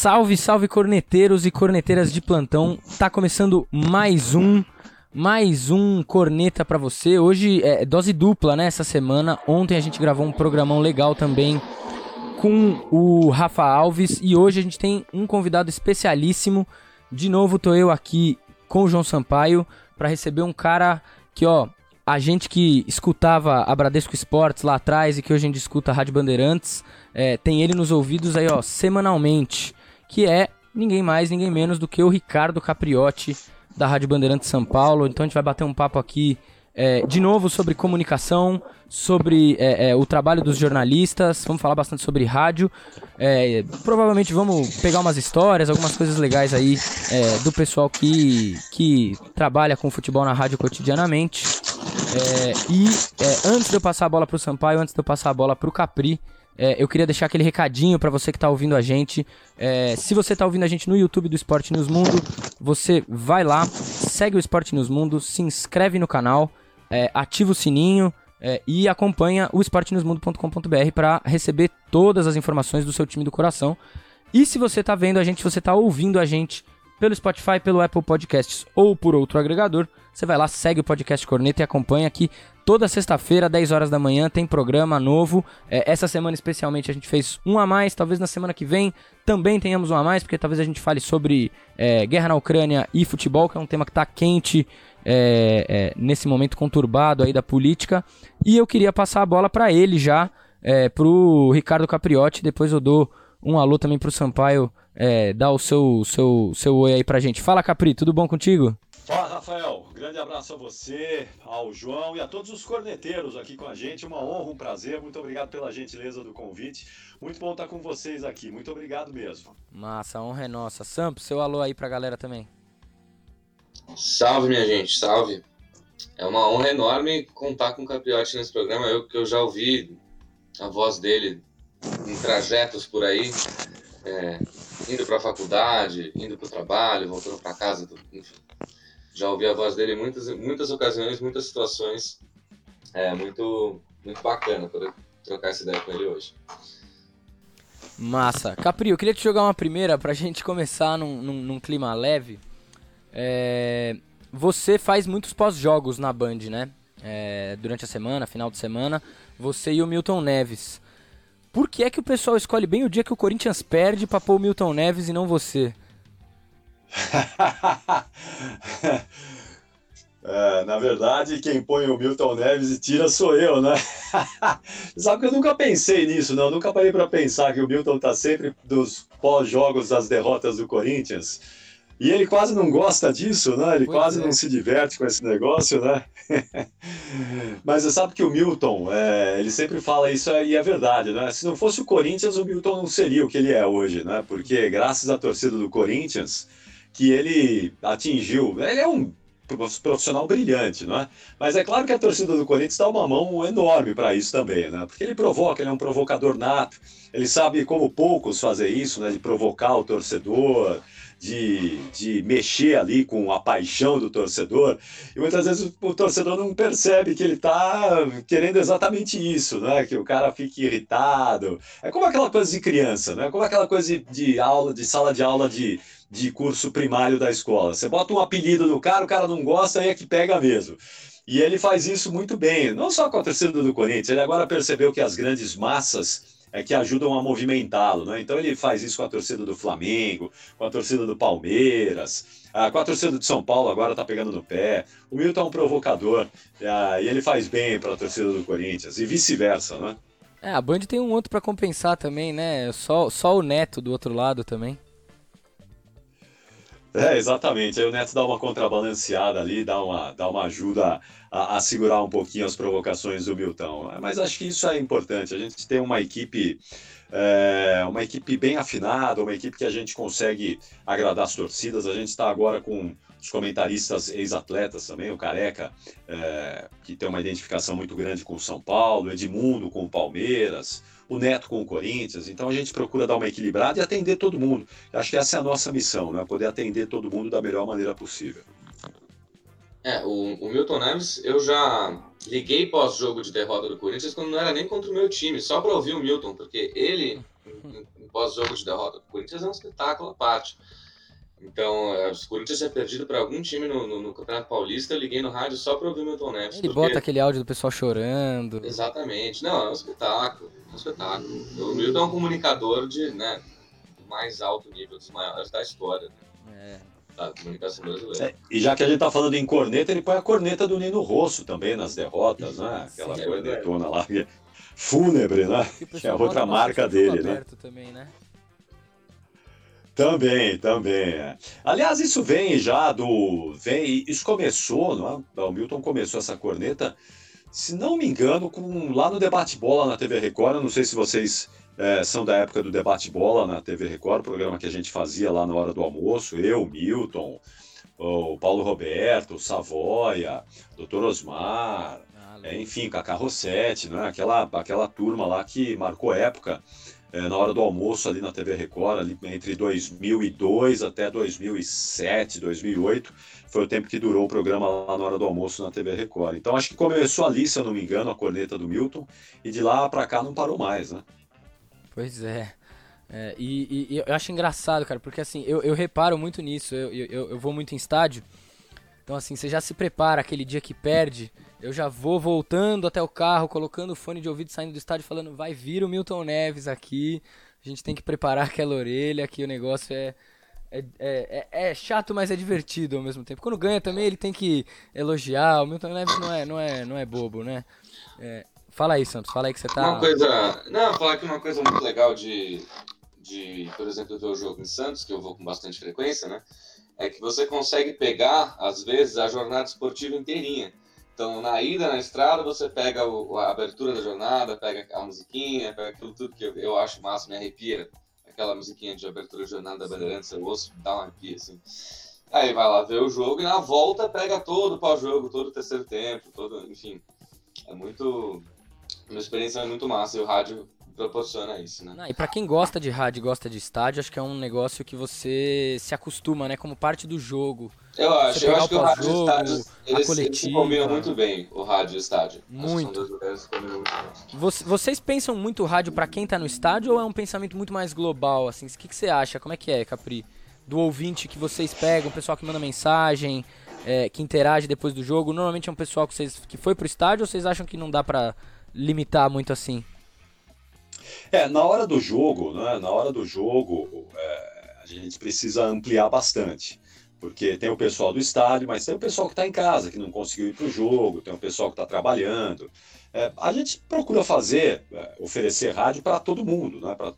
Salve, salve corneteiros e corneteiras de plantão. Tá começando mais um, mais um corneta para você. Hoje é dose dupla, né, essa semana. Ontem a gente gravou um programão legal também com o Rafa Alves e hoje a gente tem um convidado especialíssimo. De novo tô eu aqui com o João Sampaio para receber um cara que, ó, a gente que escutava a Bradesco Esportes lá atrás e que hoje a gente escuta a Rádio Bandeirantes, é, tem ele nos ouvidos aí, ó, semanalmente, que é ninguém mais, ninguém menos do que o Ricardo Capriotti da Rádio Bandeirantes São Paulo. Então a gente vai bater um papo aqui é, de novo sobre comunicação, sobre é, é, o trabalho dos jornalistas, vamos falar bastante sobre rádio. É, provavelmente vamos pegar umas histórias, algumas coisas legais aí é, do pessoal que, que trabalha com futebol na rádio cotidianamente. É, e antes de eu passar a bola pro Sampaio, antes de eu passar a bola pro Capri, é, eu queria deixar aquele recadinho para você que está ouvindo a gente. É, se você está ouvindo a gente no YouTube do Esporte News Mundo, você vai lá, segue o Esporte News Mundo, se inscreve no canal, é, ativa o sininho é, e acompanha o esportenewsmundo.com.br para receber todas as informações do seu time do coração. E se você está vendo a gente, se você está ouvindo a gente pelo Spotify, pelo Apple Podcasts ou por outro agregador, você vai lá, segue o podcast Corneta e acompanha aqui. Toda sexta-feira, 10 horas da manhã, tem programa novo. É, essa semana, especialmente, a gente fez um a mais. Talvez na semana que vem também tenhamos um a mais, porque talvez a gente fale sobre é, guerra na Ucrânia e futebol, que é um tema que está quente é, é, nesse momento conturbado aí da política. E eu queria passar a bola para ele já, é, pro Ricardo Capriotti. Depois eu dou um alô também pro Sampaio é, dar o seu, seu, seu oi aí pra gente. Fala, Capri, tudo bom contigo? Fala, Rafael. Grande abraço a você, ao João e a todos os corneteiros aqui com a gente. Uma honra, um prazer. Muito obrigado pela gentileza do convite. Muito bom estar com vocês aqui. Muito obrigado mesmo. Massa, a honra é nossa. Samp, seu alô aí pra galera também. Salve, minha gente, salve. É uma honra enorme contar com o Capriotti nesse programa. Eu que eu já ouvi a voz dele em trajetos por aí. É, indo para a faculdade, indo para o trabalho, voltando para casa, enfim. Já ouvi a voz dele em muitas, muitas ocasiões, muitas situações. É muito, muito bacana poder trocar essa ideia com ele hoje. Massa. Capri, eu queria te jogar uma primeira para a gente começar num, num, num clima leve. É, você faz muitos pós-jogos na Band, né? É, durante a semana, final de semana. Você e o Milton Neves. Por que é que o pessoal escolhe bem o dia que o Corinthians perde pra pôr o Milton Neves e não você? é, na verdade, quem põe o Milton Neves e tira sou eu, né? Sabe que eu nunca pensei nisso, não. Eu nunca parei para pensar que o Milton tá sempre dos pós-jogos das derrotas do Corinthians. E ele quase não gosta disso, né? Ele pois quase é. não se diverte com esse negócio, né? Mas você sabe que o Milton, é, ele sempre fala isso e é verdade, né? Se não fosse o Corinthians, o Milton não seria o que ele é hoje, né? Porque graças à torcida do Corinthians, que ele atingiu, ele é um profissional brilhante, não é? Mas é claro que a torcida do Corinthians dá uma mão enorme para isso também, né? Porque ele provoca, ele é um provocador nato, ele sabe como poucos fazer isso, né? De provocar o torcedor, de, de mexer ali com a paixão do torcedor. E muitas vezes o, torcedor não percebe que ele está querendo exatamente isso, né? Que o cara fique irritado. É como aquela coisa de criança, né? Como aquela coisa de, de aula, de sala de aula de, de curso primário da escola. Você bota um apelido no cara, o cara não gosta, aí é que pega mesmo. E ele faz isso muito bem, não só com a torcida do Corinthians, ele agora percebeu que as grandes massas é, que ajudam a movimentá-lo. Né? Então ele faz isso com a torcida do Flamengo, com a torcida do Palmeiras, ah, com a torcida de São Paulo agora está pegando no pé. O Milton é um provocador ah, e ele faz bem para a torcida do Corinthians e vice-versa, né? É, a Band tem um outro para compensar também, né? Só, só o Neto do outro lado também. É, exatamente. Aí o Neto dá uma contrabalanceada ali, dá uma, dá uma ajuda a, a, segurar um pouquinho as provocações do Milton. Mas acho que isso é importante. A gente tem uma equipe, é, uma equipe bem afinada, uma equipe que a gente consegue agradar as torcidas. A gente está agora com os comentaristas ex-atletas também, o Careca, é, que tem uma identificação muito grande com o São Paulo, Edmundo com o Palmeiras o Neto com o Corinthians. Então a gente procura dar uma equilibrada e atender todo mundo. Acho que essa é a nossa missão, né? Poder atender todo mundo da melhor maneira possível. É, o, o Milton Neves, eu já liguei pós-jogo de derrota do Corinthians quando não era nem contra o meu time, só para ouvir o Milton, porque ele, pós-jogo de derrota do Corinthians é um espetáculo à parte. Então, é, se o Corinthians tinha perdido para algum time no, no, no, Campeonato Paulista, eu liguei no rádio só para ouvir o Milton Neves. Ele porque... bota aquele áudio do pessoal chorando. Exatamente. Não, é um espetáculo. É um espetáculo. O Milton é um comunicador de, né, do mais alto nível, dos maiores da história. Né? É. Da comunicação brasileira. É, e já que a gente tá falando em corneta, ele põe a corneta do Nino Rosso também nas derrotas, né? Aquela Sim, é cornetona lá. Fúnebre, né? Que é outra marca dele, né? Também, né? Também, também. É. Aliás, isso vem já do. Vem, isso começou, não é? o Milton começou essa corneta, se não me engano, com, lá no Debate Bola na TV Record. Eu não sei se vocês é, são da época do Debate Bola na TV Record, programa que a gente fazia lá na hora do almoço. Eu, Milton, o Paulo Roberto, o Savoia, Dr. Osmar, ah, é, enfim, Cacá Rossetti, né? aquela, aquela turma lá que marcou época é, na hora do almoço ali na TV Record, ali entre 2002 até 2007, 2008, foi o tempo que durou o programa lá na hora do almoço na TV Record. Então acho que começou ali, se eu não me engano, a corneta do Milton, e de lá para cá não parou mais, né? Pois é. é e, e, eu acho engraçado, cara, porque assim, eu, eu reparo muito nisso, eu, eu, eu vou muito em estádio, então assim, você já se prepara aquele dia que perde eu já vou voltando até o carro, colocando o fone de ouvido, saindo do estádio, falando: vai vir o Milton Neves aqui. A gente tem que preparar aquela orelha, que o negócio é, é, é, é, chato, mas é divertido ao mesmo tempo. Quando ganha também, ele tem que elogiar. O Milton Neves não é, não é, não é bobo, né? É, fala aí, Santos, fala aí que você tá. Uma coisa. Não, falar que uma coisa muito legal de, de, por exemplo, ver o jogo em Santos, que eu vou com bastante frequência, né? É que você consegue pegar, às vezes, a jornada esportiva inteirinha. Então, na ida na estrada, você pega o, a abertura da jornada, pega a musiquinha, pega aquilo tudo que eu, eu acho massa, me arrepia. Aquela musiquinha de abertura de jornada da Bandeirantes, eu ouço, dá uma arrepia, assim. Aí vai lá ver o jogo e na volta pega todo o pau-jogo, todo o terceiro tempo, todo, enfim. É muito. Uma experiência muito massa e o rádio proporciona isso, né? Não, e para quem gosta de rádio gosta de estádio, acho que é um negócio que você se acostuma, né? Como parte do jogo. Eu acho, eu acho que o rádio e estádio, eles, combinam muito bem, o rádio e o estádio. Muito. muito Vocês pensam muito o rádio para quem tá no estádio ou é um pensamento muito mais global, assim? O que, que você acha? Como é que é, Capri? Do ouvinte que vocês pegam, o pessoal que manda mensagem, é, que interage depois do jogo, normalmente é um pessoal que, vocês, que foi pro estádio ou vocês acham que não dá para limitar muito assim? É, na hora do jogo, né, na hora do jogo, é, a gente precisa ampliar bastante. Porque tem o pessoal do estádio, mas tem o pessoal que está em casa, que não conseguiu ir para o jogo, tem o pessoal que está trabalhando. É, a gente procura fazer, é, oferecer rádio para todo mundo, né? para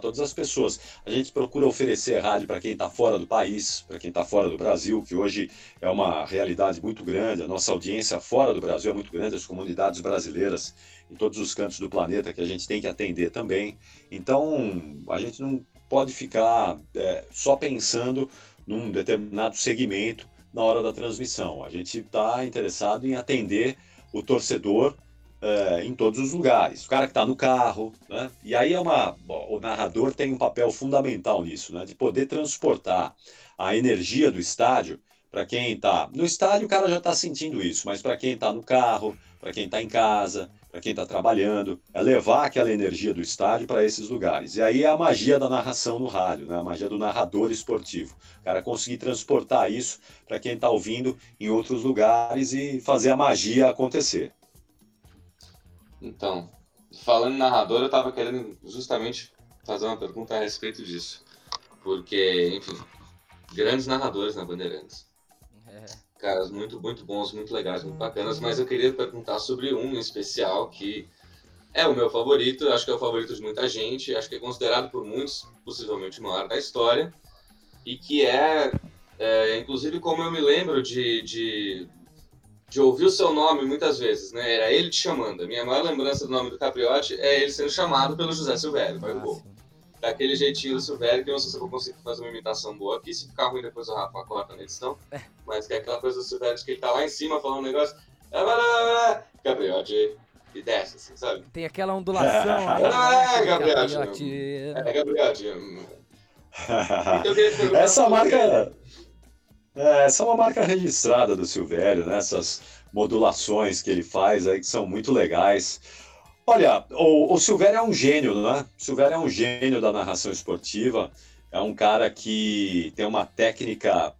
todas as pessoas. A gente procura oferecer rádio para quem está fora do país, para quem está fora do Brasil, que hoje é uma realidade muito grande. A nossa audiência fora do Brasil é muito grande, as comunidades brasileiras em todos os cantos do planeta que a gente tem que atender também. Então, a gente não pode ficar é, só pensando num determinado segmento na hora da transmissão. A gente está interessado em atender o torcedor é, em todos os lugares. O cara que está no carro, né? E aí é uma, o narrador tem um papel fundamental nisso, né? De poder transportar a energia do estádio para quem está no estádio, o cara já está sentindo isso, mas para quem está no carro, para quem está em casa, para quem está trabalhando, é levar aquela energia do estádio para esses lugares. E aí é a magia da narração no rádio, né? a magia do narrador esportivo. O cara conseguir transportar isso para quem está ouvindo em outros lugares e fazer a magia acontecer. Então, falando em narrador, eu estava querendo justamente fazer uma pergunta a respeito disso. Porque, enfim, grandes narradores na Bandeirantes. É caras muito, muito bons, muito legais, muito bacanas, mas eu queria perguntar sobre um em especial que é o meu favorito, acho que é o favorito de muita gente, acho que é considerado por muitos possivelmente o maior da história, e que é, é inclusive como eu me lembro de, de, de, ouvir o seu nome muitas vezes, né? Era ele te chamando. A minha maior lembrança do nome do Capriotti é ele sendo chamado pelo José Silvério, vai ah, daquele jeitinho do Silvério, que eu não sei se eu vou conseguir fazer uma imitação boa aqui, se ficar ruim depois o Rafa corta na edição, é. mas que é aquela coisa do Silvério que ele tá lá em cima falando um negócio, Gabriel, de... e desce, assim, sabe? Tem aquela ondulação aí. Ah, é, Gabriel, é, Gabriel, então, Essa marca... É, essa é uma marca registrada do Silvério, né? Essas modulações que ele faz aí que são muito legais. Olha, o, o Silvério é um gênio, né? O Silvério é um gênio da narração esportiva. É um cara que tem uma técnica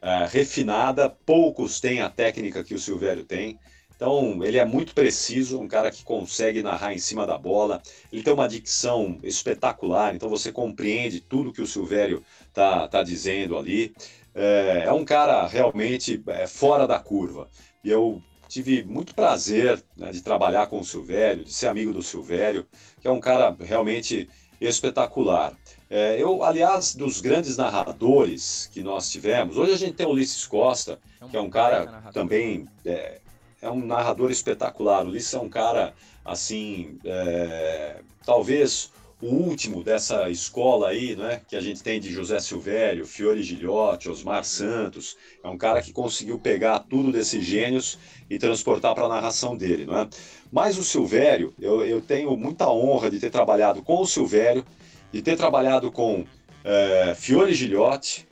é, refinada. Poucos têm a técnica que o Silvério tem. Então, ele é muito preciso, um cara que consegue narrar em cima da bola. Ele tem uma dicção espetacular, então você compreende tudo que o Silvério está tá dizendo ali. É, é, um cara realmente é, fora da curva. E eu tive muito prazer né, de trabalhar com o Silvério, de ser amigo do Silvério, que é um cara realmente espetacular. É, eu, aliás, dos grandes narradores que nós tivemos, hoje a gente tem o Ulisses Costa, é que é um cara também é, é um narrador espetacular. O Ulisses é um cara, assim, é, talvez o último dessa escola aí, né, que a gente tem de José Silvério, Fiore Gilhote, Osmar Santos, é um cara que conseguiu pegar tudo desses gênios e transportar para a narração dele, não é? Mas o Silvério, eu, eu tenho muita honra de ter trabalhado com o Silvério, de ter trabalhado com é, Fiore Gilhote,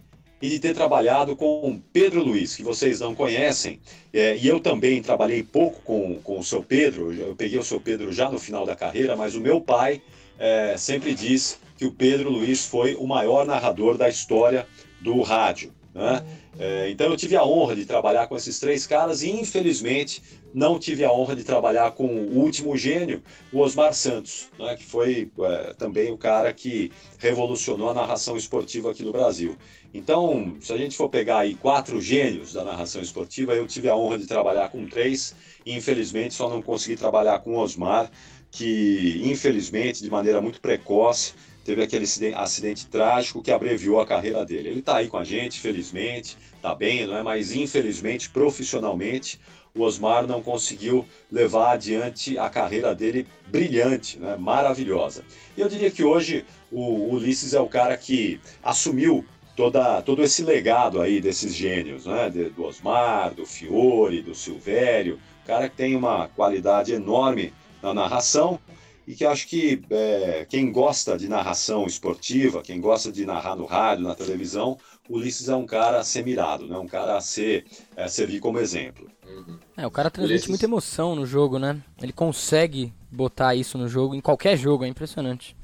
e de ter trabalhado com Pedro Luiz, que vocês não conhecem, é, e eu também trabalhei pouco com, com o seu Pedro, eu peguei o seu Pedro já no final da carreira, mas o meu pai é, sempre diz que o Pedro Luiz foi o maior narrador da história do rádio. Né? É, então eu tive a honra de trabalhar com esses três caras e infelizmente não tive a honra de trabalhar com o último gênio, o Osmar Santos, né, que foi é, também o cara que revolucionou a narração esportiva aqui no Brasil. Então, se a gente for pegar aí quatro gênios da narração esportiva, eu tive a honra de trabalhar com três e infelizmente só não consegui trabalhar com o Osmar, que infelizmente de maneira muito precoce teve aquele acidente trágico que abreviou a carreira dele. Ele está aí com a gente, felizmente, está bem, não é? Mas infelizmente, profissionalmente, o Osmar não conseguiu levar adiante a carreira dele brilhante, né? maravilhosa. E eu diria que hoje o Ulisses é o cara que assumiu toda, todo esse legado aí desses gênios, né? do Osmar, do Fiore, do Silvério, cara que tem uma qualidade enorme na narração e que acho que é, quem gosta de narração esportiva, quem gosta de narrar no rádio, na televisão, Ulisses é um cara a ser mirado, né? um cara a ser, é, servir como exemplo. Uhum. É, o cara transmite Ulisses... muita emoção no jogo, né? Ele consegue botar isso no jogo, em qualquer jogo, é impressionante.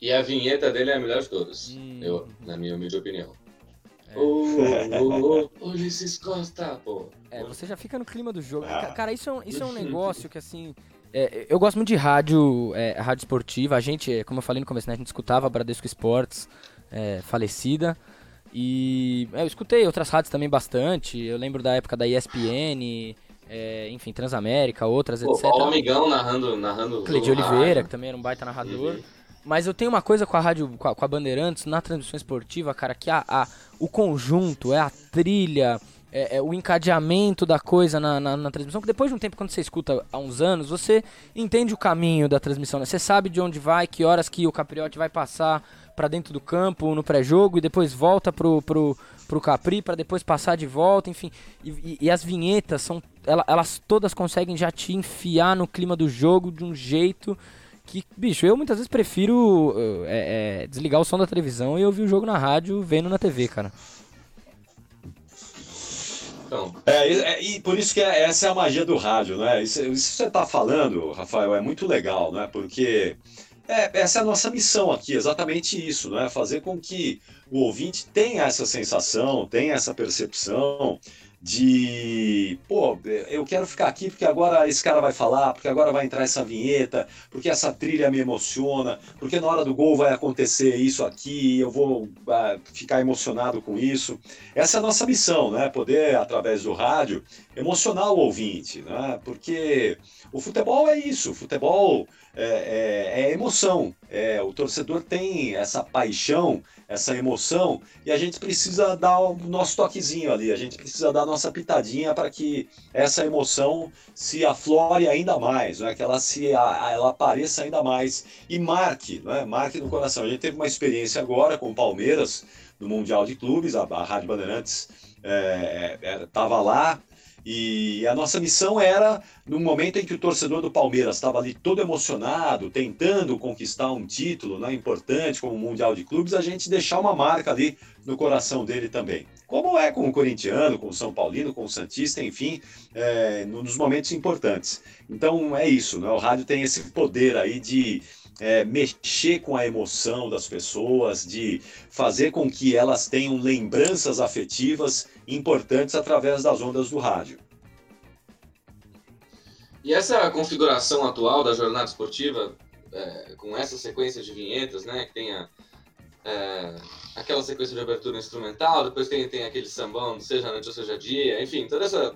E a vinheta dele é a melhor de todas, hum. eu, na minha humilde opinião. É. Ô, Ulisses Costa, pô. É, você já fica no clima do jogo. Ah. Cara, isso é um, isso é um negócio que, assim, é, eu gosto muito de rádio, é, rádio esportiva. A gente, como eu falei no começo, né, a gente escutava a Bradesco Esportes, é, falecida. E é, eu escutei outras rádios também bastante. Eu lembro da época da ESPN, é, enfim, Transamérica, outras, Pô, etc. O Amigão narrando. narrando Cleide Oliveira, que também era um baita narrador. Uhum. Mas eu tenho uma coisa com a rádio, com a, com a Bandeirantes, na transmissão esportiva, cara, que a, a, o conjunto, é a trilha, é, é, o encadeamento da coisa na, na, na, transmissão, que depois de um tempo, quando você escuta há uns anos, você entende o caminho da transmissão, né? Você sabe de onde vai, que horas que o Capriotti vai passar para dentro do campo no pré-jogo e depois volta pro, pro, pro Capri para depois passar de volta, enfim. E, e, e as vinhetas são. Elas, elas todas conseguem já te enfiar no clima do jogo de um jeito que, bicho, eu muitas vezes prefiro é, desligar o som da televisão e ouvir o jogo na rádio vendo na TV, cara. Então. É, é, e por isso que é, essa é a magia do rádio, né? Isso, isso que você está falando, Rafael, é muito legal, né? Porque é, essa é a nossa missão aqui, exatamente isso, né? Fazer com que o ouvinte tenha essa sensação, tenha essa percepção de, pô, eu quero ficar aqui porque agora esse cara vai falar, porque agora vai entrar essa vinheta, porque essa trilha me emociona, porque na hora do gol vai acontecer isso aqui, eu vou uh, ficar emocionado com isso. Essa é a nossa missão, né? Poder, através do rádio, emocionar o ouvinte, né? Porque o futebol é isso, o futebol é, é, é emoção, é, o torcedor tem essa paixão, essa emoção, e a gente precisa dar o nosso toquezinho ali, a gente precisa dar a nossa pitadinha para que essa emoção se aflore ainda mais, né? que ela, se, ela apareça ainda mais e marque, né? marque no coração. A gente teve uma experiência agora com o Palmeiras, no Mundial de Clubes, a, a Rádio Bandeirantes estava é, é, lá, E a nossa missão era, no momento em que o torcedor do Palmeiras estava ali todo emocionado, tentando conquistar um título né, importante como o Mundial de Clubes, a gente deixar uma marca ali no coração dele também. Como é com o corintiano, com o São Paulino, com o Santista, enfim, é, nos momentos importantes. Então é isso, né? o rádio tem esse poder aí de é, mexer com a emoção das pessoas, de fazer com que elas tenham lembranças afetivas importantes através das ondas do rádio. E essa configuração atual da jornada esportiva, é, com essa sequência de vinhetas, né, que tem a, é, aquela sequência de abertura instrumental, depois tem, tem aquele sambão, seja noite ou seja dia, enfim, toda essa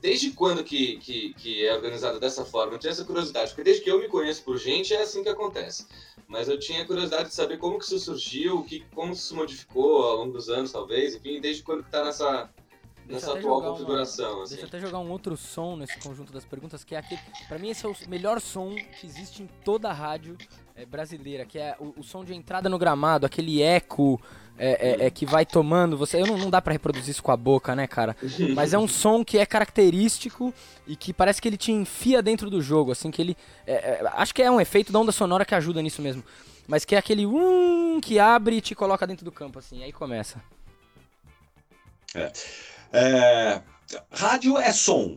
desde quando que, que, que é organizado dessa forma? Eu tinha essa curiosidade, porque desde que eu me conheço por gente, é assim que acontece. Mas eu tinha curiosidade de saber como que isso surgiu, que, como isso se modificou ao longo dos anos, talvez, enfim, desde quando que tá nessa, nessa atual configuração. Uma, assim. Deixa eu até jogar um outro som nesse conjunto das perguntas, que é aquele. Pra mim, esse é o melhor som que existe em toda a rádio é, brasileira, que é o, o, som de entrada no gramado, aquele eco é, é, é que vai tomando. Você, eu não, não dá para reproduzir isso com a boca, né, cara? Mas é um som que é característico e que parece que ele te enfia dentro do jogo, assim, que ele. É, é, acho que é um efeito da onda sonora que ajuda nisso mesmo. Mas que é aquele um que abre e te coloca dentro do campo, assim, aí começa. É. rádio é som,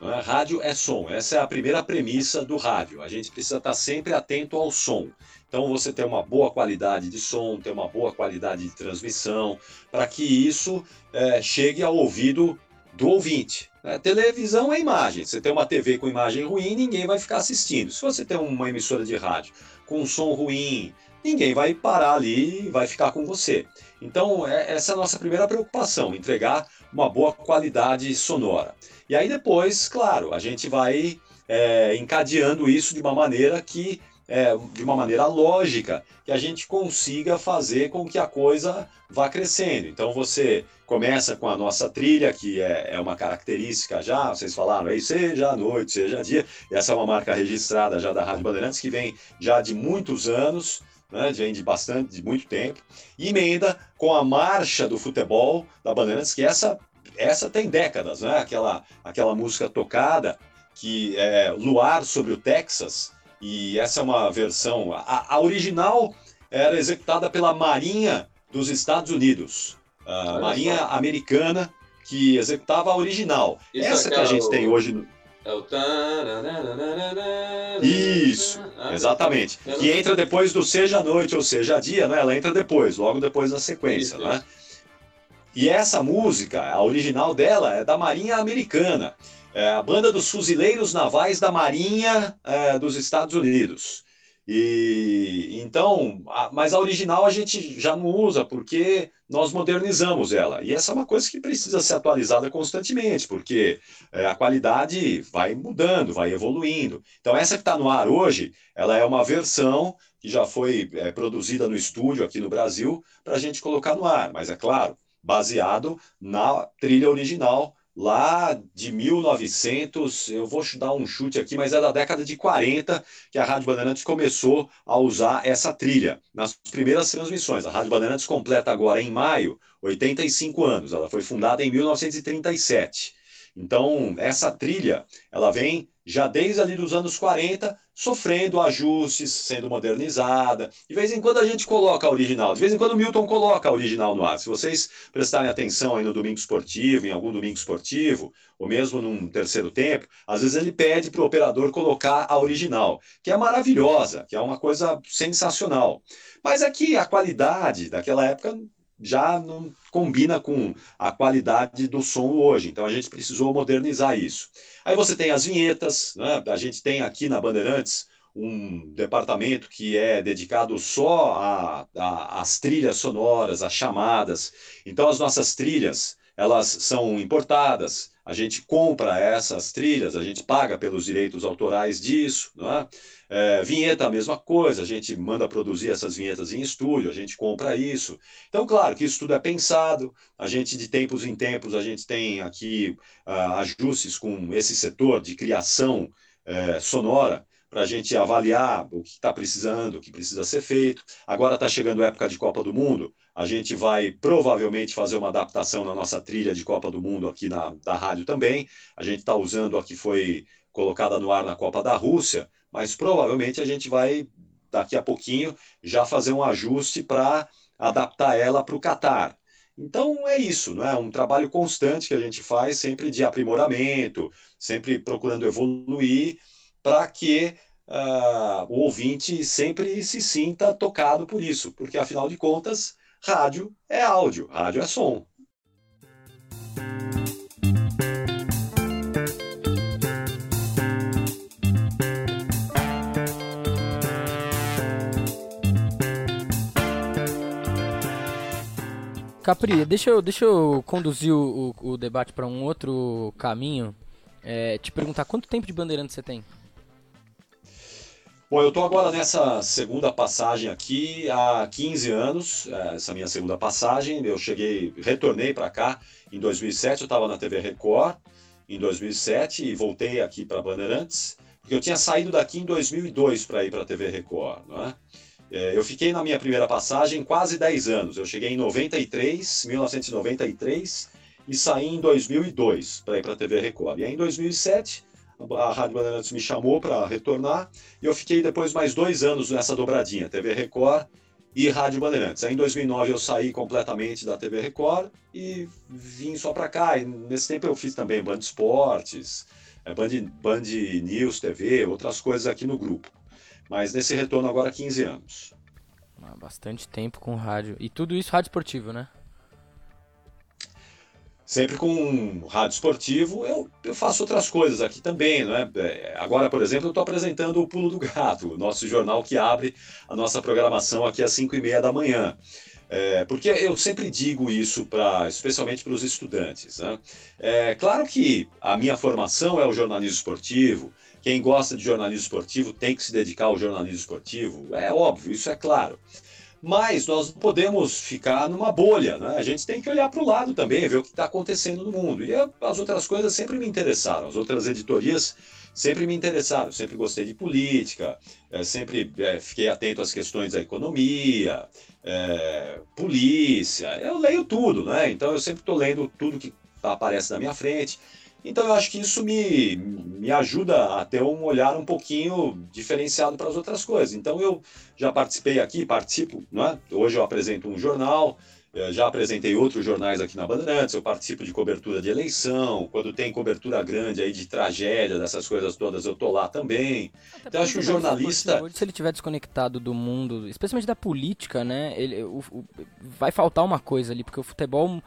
né? Rádio é som. Essa é a primeira premissa do rádio. A gente precisa estar sempre atento ao som. Então você tem uma boa qualidade de som, tem uma boa qualidade de transmissão, para que isso é, chegue ao ouvido do ouvinte. Né? Televisão é imagem. Você tem uma TV com imagem ruim, ninguém vai ficar assistindo. Se você tem uma emissora de rádio com um som ruim, ninguém vai parar ali e vai ficar com você. Então, é, essa é a nossa primeira preocupação, entregar uma boa qualidade sonora. E aí depois, claro, a gente vai é, encadeando isso de uma maneira que é, de uma maneira lógica, que a gente consiga fazer com que a coisa vá crescendo. Então você começa com a nossa trilha, que é, é uma característica já, vocês falaram aí, seja à noite, seja dia, essa é uma marca registrada já da Rádio Bandeirantes, que vem já de muitos anos, né, vem de bastante, de muito tempo, e emenda com a marcha do futebol da Bandeirantes, que essa essa tem décadas, né? Aquela, aquela música tocada que é Luar sobre o Texas, e essa é uma versão. A, a original era executada pela Marinha dos Estados Unidos, a Marinha só. Americana, que executava a original. Isso essa que a gente o... tem hoje. No... É o. Isso, exatamente. Que entra depois do Seja Noite ou Seja Dia, né? Ela entra depois, logo depois da sequência, isso, né? Isso. E essa música, a original dela, é da Marinha Americana, é a banda dos fuzileiros navais da Marinha é, dos Estados Unidos. E então, a, mas a original a gente já não usa porque nós modernizamos ela. E essa é uma coisa que precisa ser atualizada constantemente, porque é, a qualidade vai mudando, vai evoluindo. Então, essa que está no ar hoje, ela é uma versão que já foi é, produzida no estúdio aqui no Brasil para a gente colocar no ar. Mas é claro, baseado na trilha original lá de 1900, eu vou dar um chute aqui, mas é da década de 40 que a Rádio Bandeirantes começou a usar essa trilha nas primeiras transmissões. A Rádio Bandeirantes completa agora em maio 85 anos. Ela foi fundada em 1937. Então, essa trilha, ela vem já desde ali dos anos 40, sofrendo ajustes, sendo modernizada. De vez em quando a gente coloca a original, de vez em quando o Milton coloca a original no ar. Se vocês prestarem atenção aí no domingo esportivo, em algum domingo esportivo, ou mesmo num terceiro tempo, às vezes ele pede para o operador colocar a original, que é maravilhosa, que é uma coisa sensacional. Mas aqui a qualidade daquela época já não combina com a qualidade do som hoje. Então a gente precisou modernizar isso. Aí você tem as vinhetas, né? a gente tem aqui na Bandeirantes um departamento que é dedicado só às trilhas sonoras, às chamadas. Então as nossas trilhas elas são importadas, a gente compra essas trilhas, a gente paga pelos direitos autorais disso, é? É, vinheta, a mesma coisa, a gente manda produzir essas vinhetas em estúdio, a gente compra isso. Então, claro que isso tudo é pensado, a gente, de tempos em tempos, a gente tem aqui uh, ajustes com esse setor de criação uh, sonora, para a gente avaliar o que está precisando, o que precisa ser feito. Agora está chegando a época de Copa do Mundo, a gente vai provavelmente fazer uma adaptação na nossa trilha de Copa do Mundo aqui na da rádio também. A gente está usando a que foi colocada no ar na Copa da Rússia, mas provavelmente a gente vai, daqui a pouquinho, já fazer um ajuste para adaptar ela para o Catar. Então é isso, não é um trabalho constante que a gente faz, sempre de aprimoramento, sempre procurando evoluir para que uh, o ouvinte sempre se sinta tocado por isso, porque afinal de contas, rádio é áudio, rádio é som. Capri, deixa eu, deixa eu conduzir o, o, debate para um outro caminho. É, te perguntar quanto tempo de bandeirante você tem? Bom, eu estou agora nessa segunda passagem aqui há 15 anos, é, essa minha segunda passagem. Eu cheguei, retornei para cá em 2007, eu estava na TV Record em 2007 e voltei aqui para Bandeirantes, porque eu tinha saído daqui em 2002 para ir para a TV Record. Não é? É, eu fiquei na minha primeira passagem quase 10 anos. Eu cheguei em 93, 1993 e saí em 2002 para ir para a TV Record. E aí em 2007 a Rádio Bandeirantes me chamou para retornar e eu fiquei depois mais dois anos nessa dobradinha, TV Record e Rádio Bandeirantes. Aí em 2009 eu saí completamente da TV Record e vim só para cá. E nesse tempo eu fiz também Band Esportes, é, Band, Band News TV, outras coisas aqui no grupo. Mas nesse retorno agora 15 anos. Bastante tempo com rádio. E tudo isso rádio esportivo, né? Sempre com um rádio esportivo, eu, eu faço outras coisas aqui também, não é? é agora, por exemplo, eu estou apresentando o Pulo do Gato, o nosso jornal que abre a nossa programação aqui às 5 e meia da manhã. É, porque eu sempre digo isso, pra, especialmente para os estudantes. Né? É, claro que a minha formação é o jornalismo esportivo, quem gosta de jornalismo esportivo tem que se dedicar ao jornalismo esportivo, é óbvio, isso é claro. Mas nós não podemos ficar numa bolha, né? A gente tem que olhar para o lado também, ver o que está acontecendo no mundo. E as outras coisas sempre me interessaram, as outras editorias sempre me interessaram. Sempre gostei de política, é, sempre é, fiquei atento às questões da economia, é, polícia. Eu leio tudo, né? Então eu sempre estou lendo tudo que aparece na minha frente. Então eu acho que isso me, me ajuda a ter um olhar um pouquinho diferenciado para as outras coisas. Então eu já participei aqui, participo, não é? hoje eu apresento um jornal, já apresentei outros jornais aqui na Bandeirantes, eu participo de cobertura de eleição, quando tem cobertura grande aí de tragédia, dessas coisas todas, eu tô lá também. Até então acho que o jornalista... Hoje, se ele estiver desconectado do mundo, especialmente da política, né, ele, o, o, vai faltar uma coisa ali, porque o futebol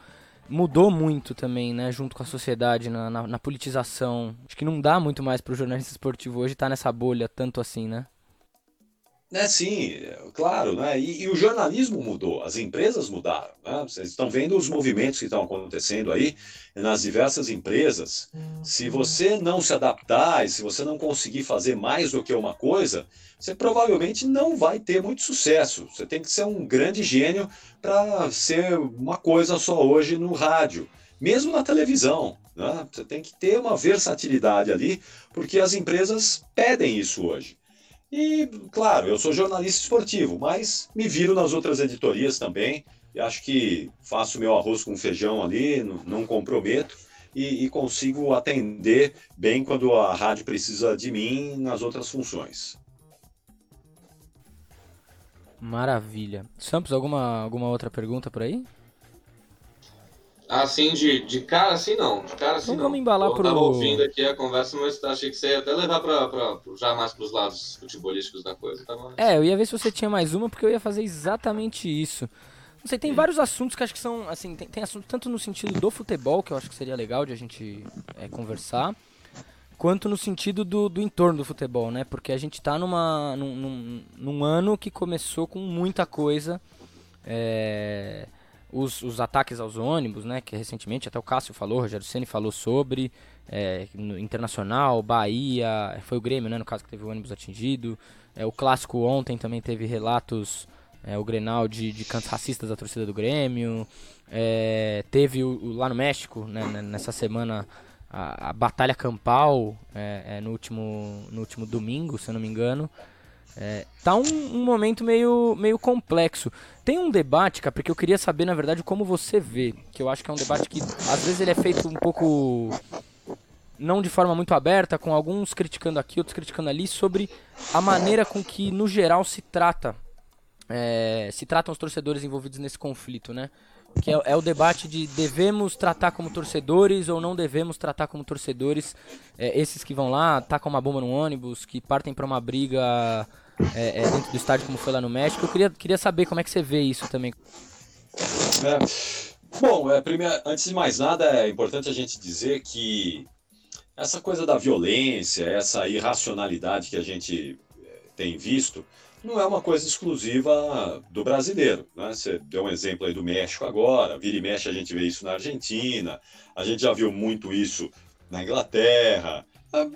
mudou muito também, né, junto com a sociedade, na, na, na politização. Acho que não dá muito mais para o jornalista esportivo hoje estar tá nessa bolha tanto assim, né? É, sim, claro, né? E, e, o jornalismo mudou, as empresas mudaram. Né? Vocês estão vendo os movimentos que estão acontecendo aí nas diversas empresas. Se você não se adaptar e se você não conseguir fazer mais do que uma coisa, você provavelmente não vai ter muito sucesso. Você tem que ser um grande gênio para ser uma coisa só hoje no rádio, mesmo na televisão. Né? Você tem que ter uma versatilidade ali, porque as empresas pedem isso hoje. E, claro, eu sou jornalista esportivo, mas me viro nas outras editorias também. E acho que faço meu arroz com feijão ali, não comprometo. E, e, consigo atender bem quando a rádio precisa de mim nas outras funções. Maravilha. Sampos, alguma, alguma outra pergunta por aí? Assim, de, de cara assim não. De cara assim então, não. Vamos embalar eu pro... tava ouvindo aqui a conversa, mas achei que você ia até levar pra, pra, já mais pros lados futebolísticos da coisa. Tava... É, eu ia ver se você tinha mais uma, porque eu ia fazer exatamente isso. Não sei, tem vários assuntos que acho que são, assim, tem, tem assunto tanto no sentido do futebol, que eu acho que seria legal de a gente é, conversar, quanto no sentido do, do entorno do futebol, né? Porque a gente tá numa, num, num, num ano que começou com muita coisa, é os, os ataques aos ônibus, né, que recentemente até o Cássio falou, o Rogério Ceni falou sobre, é, Internacional, Bahia, foi o Grêmio, né, no caso que teve o ônibus atingido, é, o Clássico ontem também teve relatos, é, o Grenal, de, de cantos racistas da torcida do Grêmio, é, teve o, o, lá no México, né, nessa semana, a, a batalha campal é, é, no, último, no último domingo, se eu não me engano. É, tá um, um, momento meio, meio complexo. Tem um debate, cara, porque eu queria saber, na verdade, como você vê. Que eu acho que é um debate que às vezes ele é feito um pouco. Não de forma muito aberta, com alguns criticando aqui, outros criticando ali, sobre a maneira com que, no geral, se trata. É, se tratam os torcedores envolvidos nesse conflito, né? Que é, é, o debate de devemos tratar como torcedores ou não devemos tratar como torcedores é, esses que vão lá, tacam uma bomba no ônibus, que partem para uma briga é, é, dentro do estádio como foi lá no México. Eu queria, queria saber como é que você vê isso também. É, bom, é, primeiro, antes de mais nada, é importante a gente dizer que essa coisa da violência, essa irracionalidade que a gente é, tem visto, não é uma coisa exclusiva do brasileiro. Né? Você deu um exemplo aí do México agora, vira e mexe a gente vê isso na Argentina, a gente já viu muito isso na Inglaterra. Ah,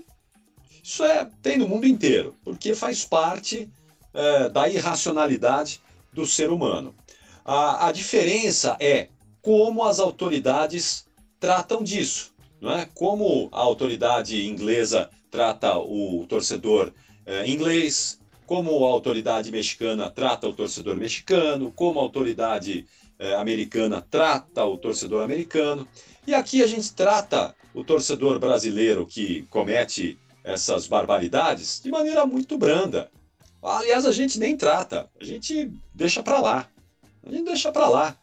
isso é, tem no mundo inteiro, porque faz parte é, da irracionalidade do ser humano. A, a diferença é como as autoridades tratam disso. Não é? Como a autoridade inglesa trata o torcedor é, inglês, como a autoridade mexicana trata o torcedor mexicano, como a autoridade eh, americana trata o torcedor americano. E aqui a gente trata o torcedor brasileiro que comete essas barbaridades de maneira muito branda. Aliás, a gente nem trata, a gente deixa para lá. A gente deixa para lá.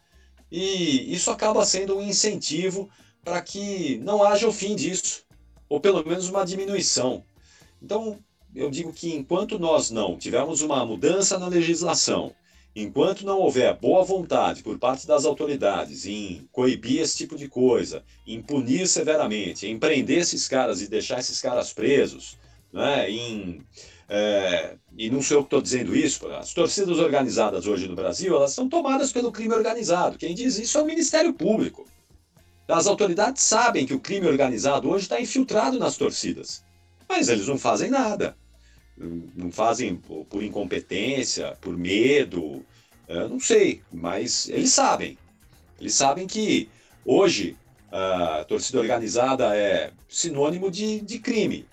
E isso acaba sendo um incentivo para que não haja o fim disso, ou pelo menos uma diminuição. Então, eu digo que enquanto nós não tivermos uma mudança na legislação, enquanto não houver boa vontade por parte das autoridades em coibir esse tipo de coisa, em punir severamente, em prender esses caras e deixar esses caras presos, né, em, é, e não sou eu que estou dizendo isso, as torcidas organizadas hoje no Brasil, elas são tomadas pelo crime organizado. Quem diz isso é o Ministério Público. As autoridades sabem que o crime organizado hoje está infiltrado nas torcidas, mas eles não fazem nada não fazem por incompetência, por medo, não sei, mas eles sabem. Eles sabem que hoje a torcida organizada é sinônimo de, de crime.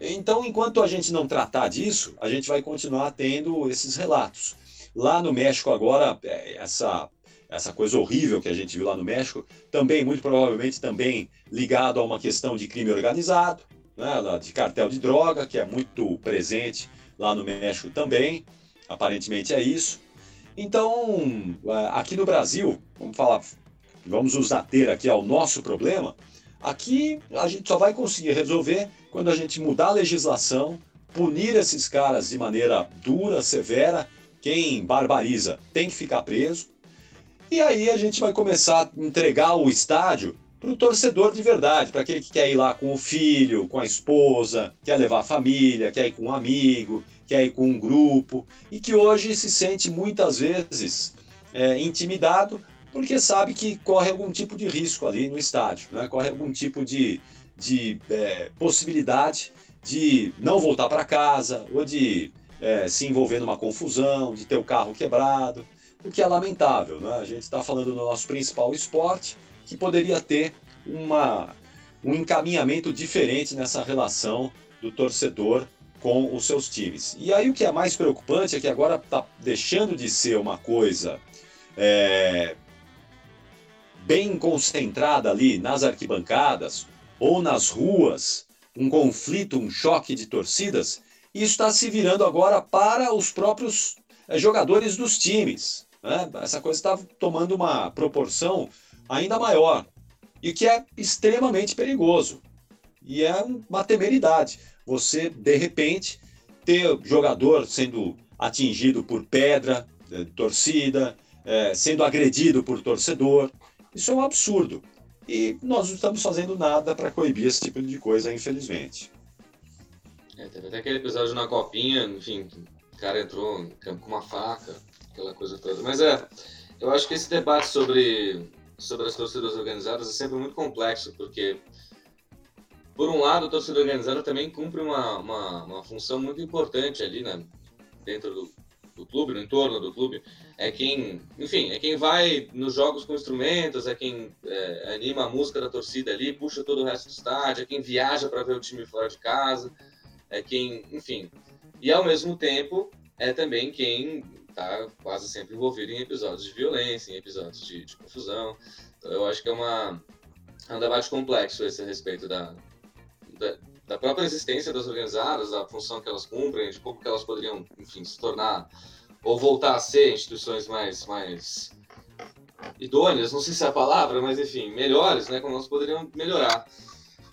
Então, enquanto a gente não tratar disso, a gente vai continuar tendo esses relatos. Lá no México agora, é, essa essa coisa horrível que a gente viu lá no México, também muito provavelmente também ligado a uma questão de crime organizado, né, de cartel de droga, que é muito presente lá no México também, aparentemente é isso. Então, é, aqui no Brasil, vamos falar, vamos nos ater aqui ao nosso problema, aqui a gente só vai conseguir resolver quando a gente mudar a legislação, punir esses caras de maneira dura, severa, quem barbariza tem que ficar preso, e aí a gente vai começar a entregar o estádio para o torcedor de verdade, para aquele que quer ir lá com o filho, com a esposa, quer levar a família, quer ir com um amigo, quer ir com um grupo, e que hoje se sente muitas vezes é, intimidado porque sabe que corre algum tipo de risco ali no estádio, né? corre algum tipo de, de é, possibilidade de não voltar para casa ou de é, se envolver numa confusão, de ter o carro quebrado, o que é lamentável. Né? A gente está falando do nosso principal esporte que poderia ter uma, um encaminhamento diferente nessa relação do torcedor com os seus times. E aí o que é mais preocupante é que agora está deixando de ser uma coisa é, bem concentrada ali nas arquibancadas ou nas ruas, um conflito, um choque de torcidas, e isso está se virando agora para os próprios é, jogadores dos times. Né? Essa coisa está tomando uma proporção ainda maior e que é extremamente perigoso. E é uma temeridade. Você, de repente, ter jogador sendo atingido por pedra, eh, torcida, é, sendo agredido por torcedor. Isso é um absurdo. E nós não estamos fazendo nada para coibir esse tipo de coisa, infelizmente. É, teve até aquele episódio na copinha, enfim, o cara entrou em campo com uma faca, aquela coisa toda. Mas é, eu acho que esse debate sobre sobre as torcidas organizadas é sempre muito complexo, porque, por um lado, a torcida organizada também cumpre uma, uma, uma função muito importante ali, né, dentro do, do clube, no entorno do clube, é quem, enfim, é quem vai nos jogos com instrumentos, é quem é, anima a música da torcida ali, puxa todo o resto do estádio, é quem viaja para ver o time fora de casa, é quem, enfim. E ao mesmo tempo é também quem está quase sempre envolvido em episódios de violência, em episódios de, de confusão. Então, eu acho que é, uma, é um debate complexo esse a respeito da, da, da, própria existência das organizadas, da função que elas cumprem, de como que elas poderiam, enfim, se tornar ou voltar a ser instituições mais, mais idôneas, não sei se é a palavra, mas enfim, melhores, né? Como elas poderiam melhorar.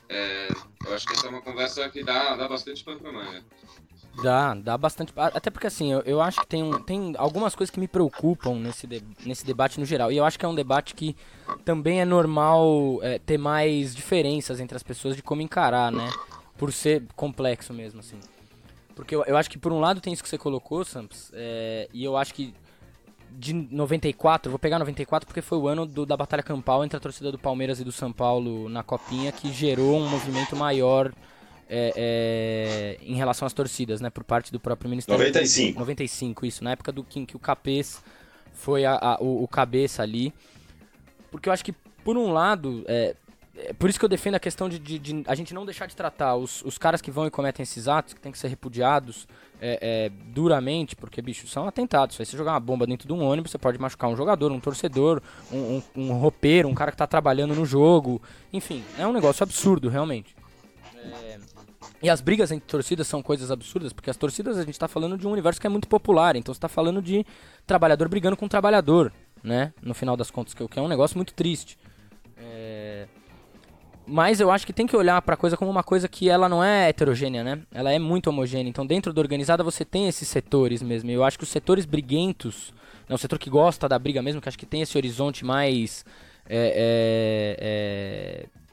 É, eu acho que essa é uma conversa que dá, dá bastante pano pra manga. Dá, dá bastante. Até porque assim, eu, eu acho que tem, um, tem algumas coisas que me preocupam nesse, de, nesse debate no geral. E eu acho que é um debate que também é normal é, ter mais diferenças entre as pessoas de como encarar, né? Por ser complexo mesmo, assim. Porque eu, eu acho que por um lado tem isso que você colocou, Samps, é, e eu acho que de 94, vou pegar 94 porque foi o ano do, da Batalha Campal entre a torcida do Palmeiras e do São Paulo na Copinha que gerou um movimento maior é, é, em relação às torcidas, né, por parte do próprio Ministério. 95. 95, isso, na época do Kim, que o Capês foi a, a, o, o, cabeça ali. Porque eu acho que, por um lado, é, é por isso que eu defendo a questão de, de, de, a gente não deixar de tratar os, os caras que vão e cometem esses atos, que tem que ser repudiados é, é, duramente, porque, bicho, são atentados. Se você jogar uma bomba dentro de um ônibus, você pode machucar um jogador, um torcedor, um, um, um roupeiro, um cara que está trabalhando no jogo. Enfim, é um negócio absurdo, realmente. É, e as brigas entre torcidas são coisas absurdas, porque as torcidas a gente está falando de um universo que é muito popular, então você está falando de trabalhador brigando com trabalhador, né? No final das contas, que é um negócio muito triste. É... Mas eu acho que tem que olhar para a coisa como uma coisa que ela não é heterogênea, né? Ela é muito homogênea. Então, dentro da organizada, você tem esses setores mesmo. Eu acho que os setores briguentos, né, o setor que gosta da briga mesmo, que acho que tem esse horizonte mais é, é, é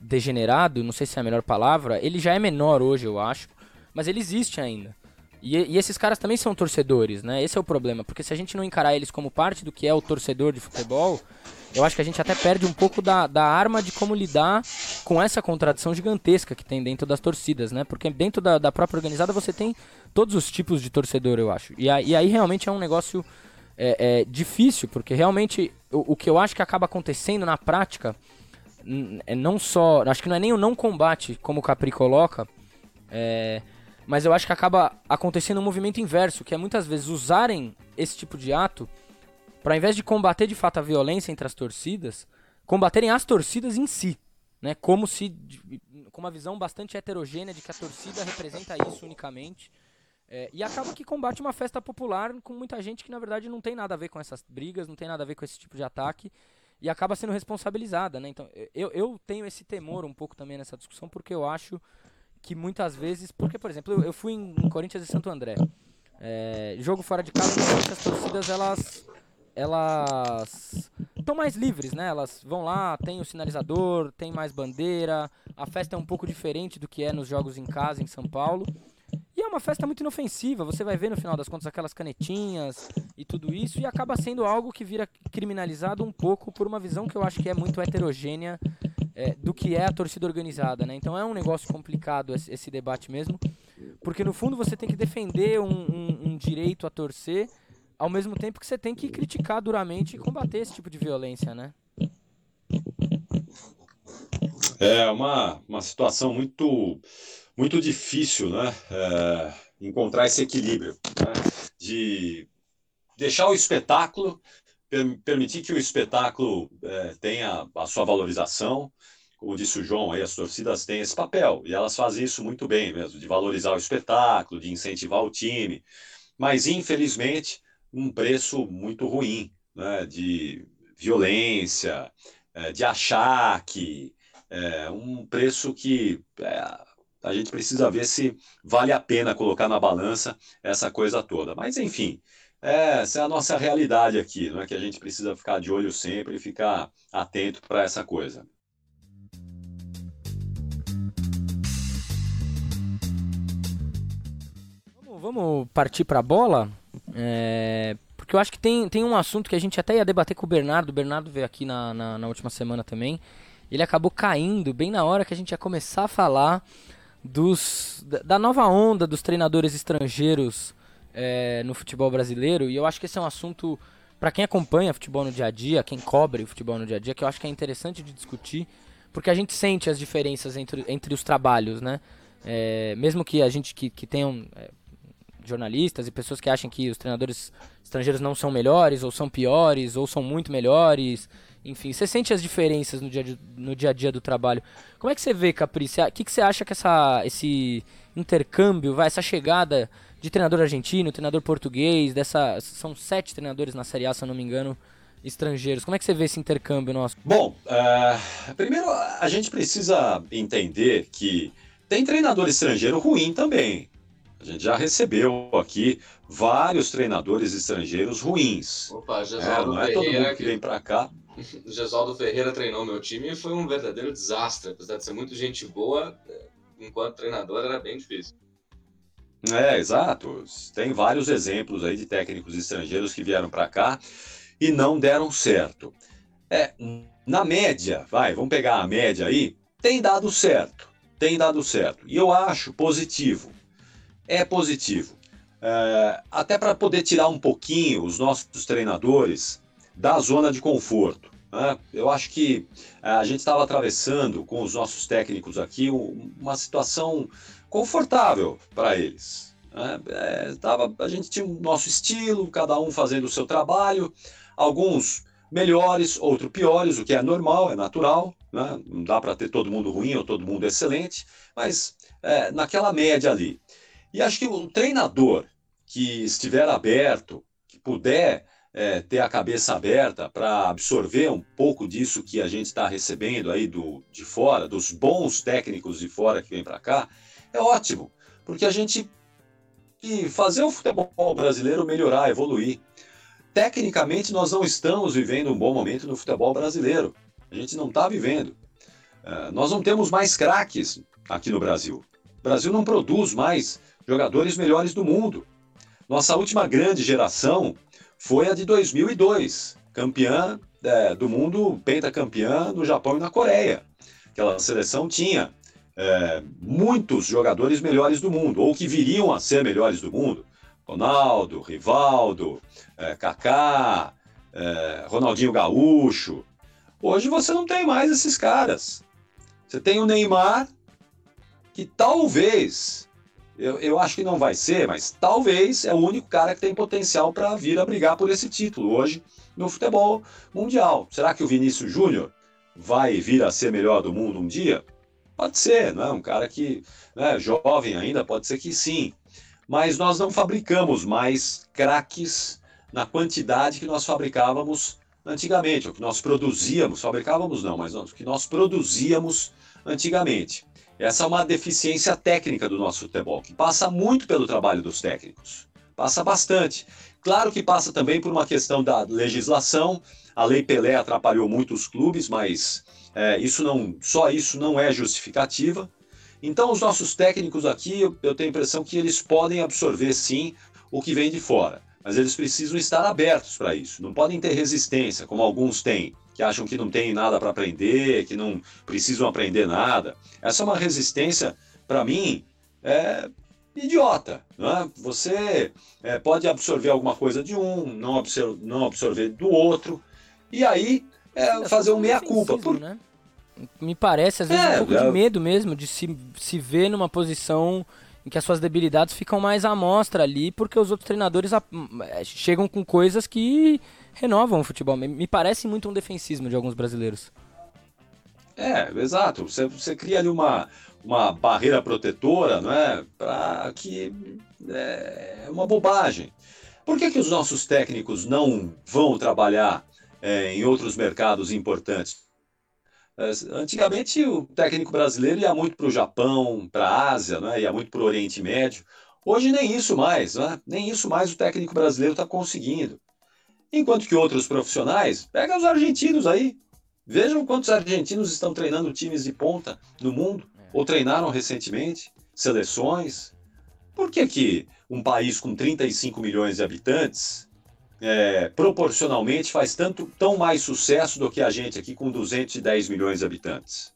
degenerado, não sei se é a melhor palavra, ele já é menor hoje, eu acho, mas ele existe ainda. E, e, esses caras também são torcedores, né? Esse é o problema, porque se a gente não encarar eles como parte do que é o torcedor de futebol, eu acho que a gente até perde um pouco da, da arma de como lidar com essa contradição gigantesca que tem dentro das torcidas, né? Porque dentro da, da própria organizada você tem todos os tipos de torcedor, eu acho. E, a, e aí realmente é um negócio é, é, difícil, porque realmente o, o que eu acho que acaba acontecendo na prática não só. Acho que não é nem o não combate, como o Capri coloca. É, mas eu acho que acaba acontecendo um movimento inverso, que é muitas vezes usarem esse tipo de ato para, ao invés de combater de fato a violência entre as torcidas, combaterem as torcidas em si. Né? Como se. com uma visão bastante heterogênea de que a torcida representa isso unicamente. É, e acaba que combate uma festa popular com muita gente que na verdade não tem nada a ver com essas brigas, não tem nada a ver com esse tipo de ataque e acaba sendo responsabilizada, né? Então, eu, eu tenho esse temor um pouco também nessa discussão, porque eu acho que muitas vezes. Porque, por exemplo, eu, eu fui em, em, Corinthians e Santo André. É, jogo fora de casa, as torcidas elas. Elas estão mais livres, né? Elas vão lá, tem o sinalizador, tem mais bandeira. A festa é um pouco diferente do que é nos jogos em casa em São Paulo. E é uma festa muito inofensiva, você vai ver no final das contas aquelas canetinhas e tudo isso, e acaba sendo algo que vira criminalizado um pouco por uma visão que eu acho que é muito heterogênea é, do que é a torcida organizada, né? Então é um negócio complicado esse, esse debate mesmo, porque no fundo você tem que defender um, um, um direito a torcer, ao mesmo tempo que você tem que criticar duramente e combater esse tipo de violência, né? É uma, uma situação muito muito difícil né, é, encontrar esse equilíbrio né, de deixar o espetáculo, per, permitir que o espetáculo é, tenha a sua valorização. Como disse o João, aí as torcidas têm esse papel e elas fazem isso muito bem mesmo, de valorizar o espetáculo, de incentivar o time, mas infelizmente um preço muito ruim, né, de violência, é, de achaque, é, um preço que é, a gente precisa ver se vale a pena colocar na balança essa coisa toda. Mas, enfim, essa é a nossa realidade aqui, não é que a gente precisa ficar de olho sempre e ficar atento para essa coisa. Vamos partir para a bola? É, porque eu acho que tem, tem um assunto que a gente até ia debater com o Bernardo. O Bernardo veio aqui na, na, na última semana também. Ele acabou caindo bem na hora que a gente ia começar a falar dos, da nova onda dos treinadores estrangeiros é, no futebol brasileiro, e eu acho que esse é um assunto para quem acompanha futebol no dia a dia, quem cobre o futebol no dia a dia, que eu acho que é interessante de discutir, porque a gente sente as diferenças entre, entre os trabalhos, né? É, mesmo que a gente que, que tenham é, jornalistas e pessoas que acham que os treinadores estrangeiros não são melhores, ou são piores, ou são muito melhores. Enfim, você sente as diferenças no dia, no dia a dia do trabalho. Como é que você vê, Capri? O que, que você acha que essa, esse intercâmbio, vai, essa chegada de treinador argentino, treinador português, dessa. São sete treinadores na Série A, se eu não me engano, estrangeiros. Como é que você vê esse intercâmbio nosso? Bom, uh, primeiro a gente precisa entender que tem treinador estrangeiro ruim também. A gente já recebeu aqui vários treinadores estrangeiros ruins. Opa, Gesaldo é, não é todo mundo que vem para cá. Gesaldo Ferreira treinou meu time e foi um verdadeiro desastre. Apesar de ser muito gente boa, enquanto treinador era bem difícil. É, exato. Tem vários exemplos aí de técnicos estrangeiros que vieram para cá e não deram certo. É, na média, vai, vamos pegar a média aí, tem dado certo. Tem dado certo. E eu acho positivo é positivo. É, até para poder tirar um pouquinho os nossos treinadores da zona de conforto. Né? Eu acho que é, a gente estava atravessando com os nossos técnicos aqui uma situação confortável para eles. Né? É, tava, a gente tinha o nosso estilo, cada um fazendo o seu trabalho, alguns melhores, outros piores, o que é normal, é natural. Né? Não dá para ter todo mundo ruim ou todo mundo excelente, mas é, naquela média ali. E acho que o treinador que estiver aberto, que puder é, ter a cabeça aberta para absorver um pouco disso que a gente está recebendo aí do, de fora, dos bons técnicos de fora que vêm para cá, é ótimo, porque a gente que fazer o futebol brasileiro melhorar, evoluir. Tecnicamente, nós não estamos vivendo um bom momento no futebol brasileiro. A gente não está vivendo. Uh, nós não temos mais craques aqui no Brasil. O Brasil não produz mais jogadores melhores do mundo. Nossa última grande geração foi a de 2002, campeã é, do mundo, pentacampeã no Japão e na Coreia. Aquela seleção tinha é, muitos jogadores melhores do mundo, ou que viriam a ser melhores do mundo. Ronaldo, Rivaldo, é, Kaká, é, Ronaldinho Gaúcho. Hoje você não tem mais esses caras. Você tem o Neymar, que talvez eu, eu acho que não vai ser, mas talvez é o único cara que tem potencial para vir a brigar por esse título hoje no futebol mundial. Será que o Vinícius Júnior vai vir a ser melhor do mundo um dia? Pode ser, não é? Um cara que é jovem ainda, pode ser que sim. Mas nós não fabricamos mais craques na quantidade que nós fabricávamos antigamente, o que nós produzíamos, fabricávamos não, mas o que nós produzíamos antigamente. Essa é uma deficiência técnica do nosso futebol, que passa muito pelo trabalho dos técnicos. Passa bastante. Claro que passa também por uma questão da legislação. A Lei Pelé atrapalhou muito os clubes, mas é, isso não, só isso não é justificativa. Então, os nossos técnicos aqui, eu, eu tenho a impressão que eles podem absorver sim o que vem de fora, mas eles precisam estar abertos para isso. Não podem ter resistência, como alguns têm que acham que não tem nada para aprender, que não precisam aprender nada. Essa é uma resistência, para mim, é idiota. Né? Você é, pode absorver alguma coisa de um, não, absor não absorver do outro, e aí é, fazer um meia-culpa. Por... Né? Me parece, às vezes, é, um pouco de é. medo mesmo de se, se ver numa posição em que as suas debilidades ficam mais à mostra ali, porque os outros treinadores é, chegam com coisas que renovam o futebol. Me parece muito um defensismo de alguns brasileiros. É, exato. Você, você cria ali uma, uma barreira protetora, não é? Para que é uma bobagem. Por que, que os nossos técnicos não vão trabalhar é, em outros mercados importantes? É, antigamente o técnico brasileiro ia muito para o Japão, para a Ásia, né? ia muito para o Oriente Médio. Hoje nem isso mais, né? nem isso mais o técnico brasileiro está conseguindo. Enquanto que outros profissionais, pega os argentinos aí. Vejam quantos argentinos estão treinando times de ponta no mundo, ou treinaram recentemente, seleções. Por que, que um país com 35 milhões de habitantes, é, proporcionalmente, faz tanto, tão mais sucesso do que a gente aqui com 210 milhões de habitantes?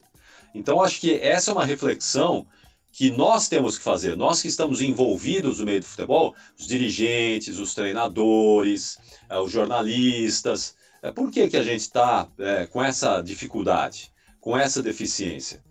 Então, acho que essa é uma reflexão que nós temos que fazer, nós que estamos envolvidos no meio do futebol, os dirigentes, os treinadores, é, os jornalistas, é, por que, que a gente está é, com essa dificuldade, com essa deficiência?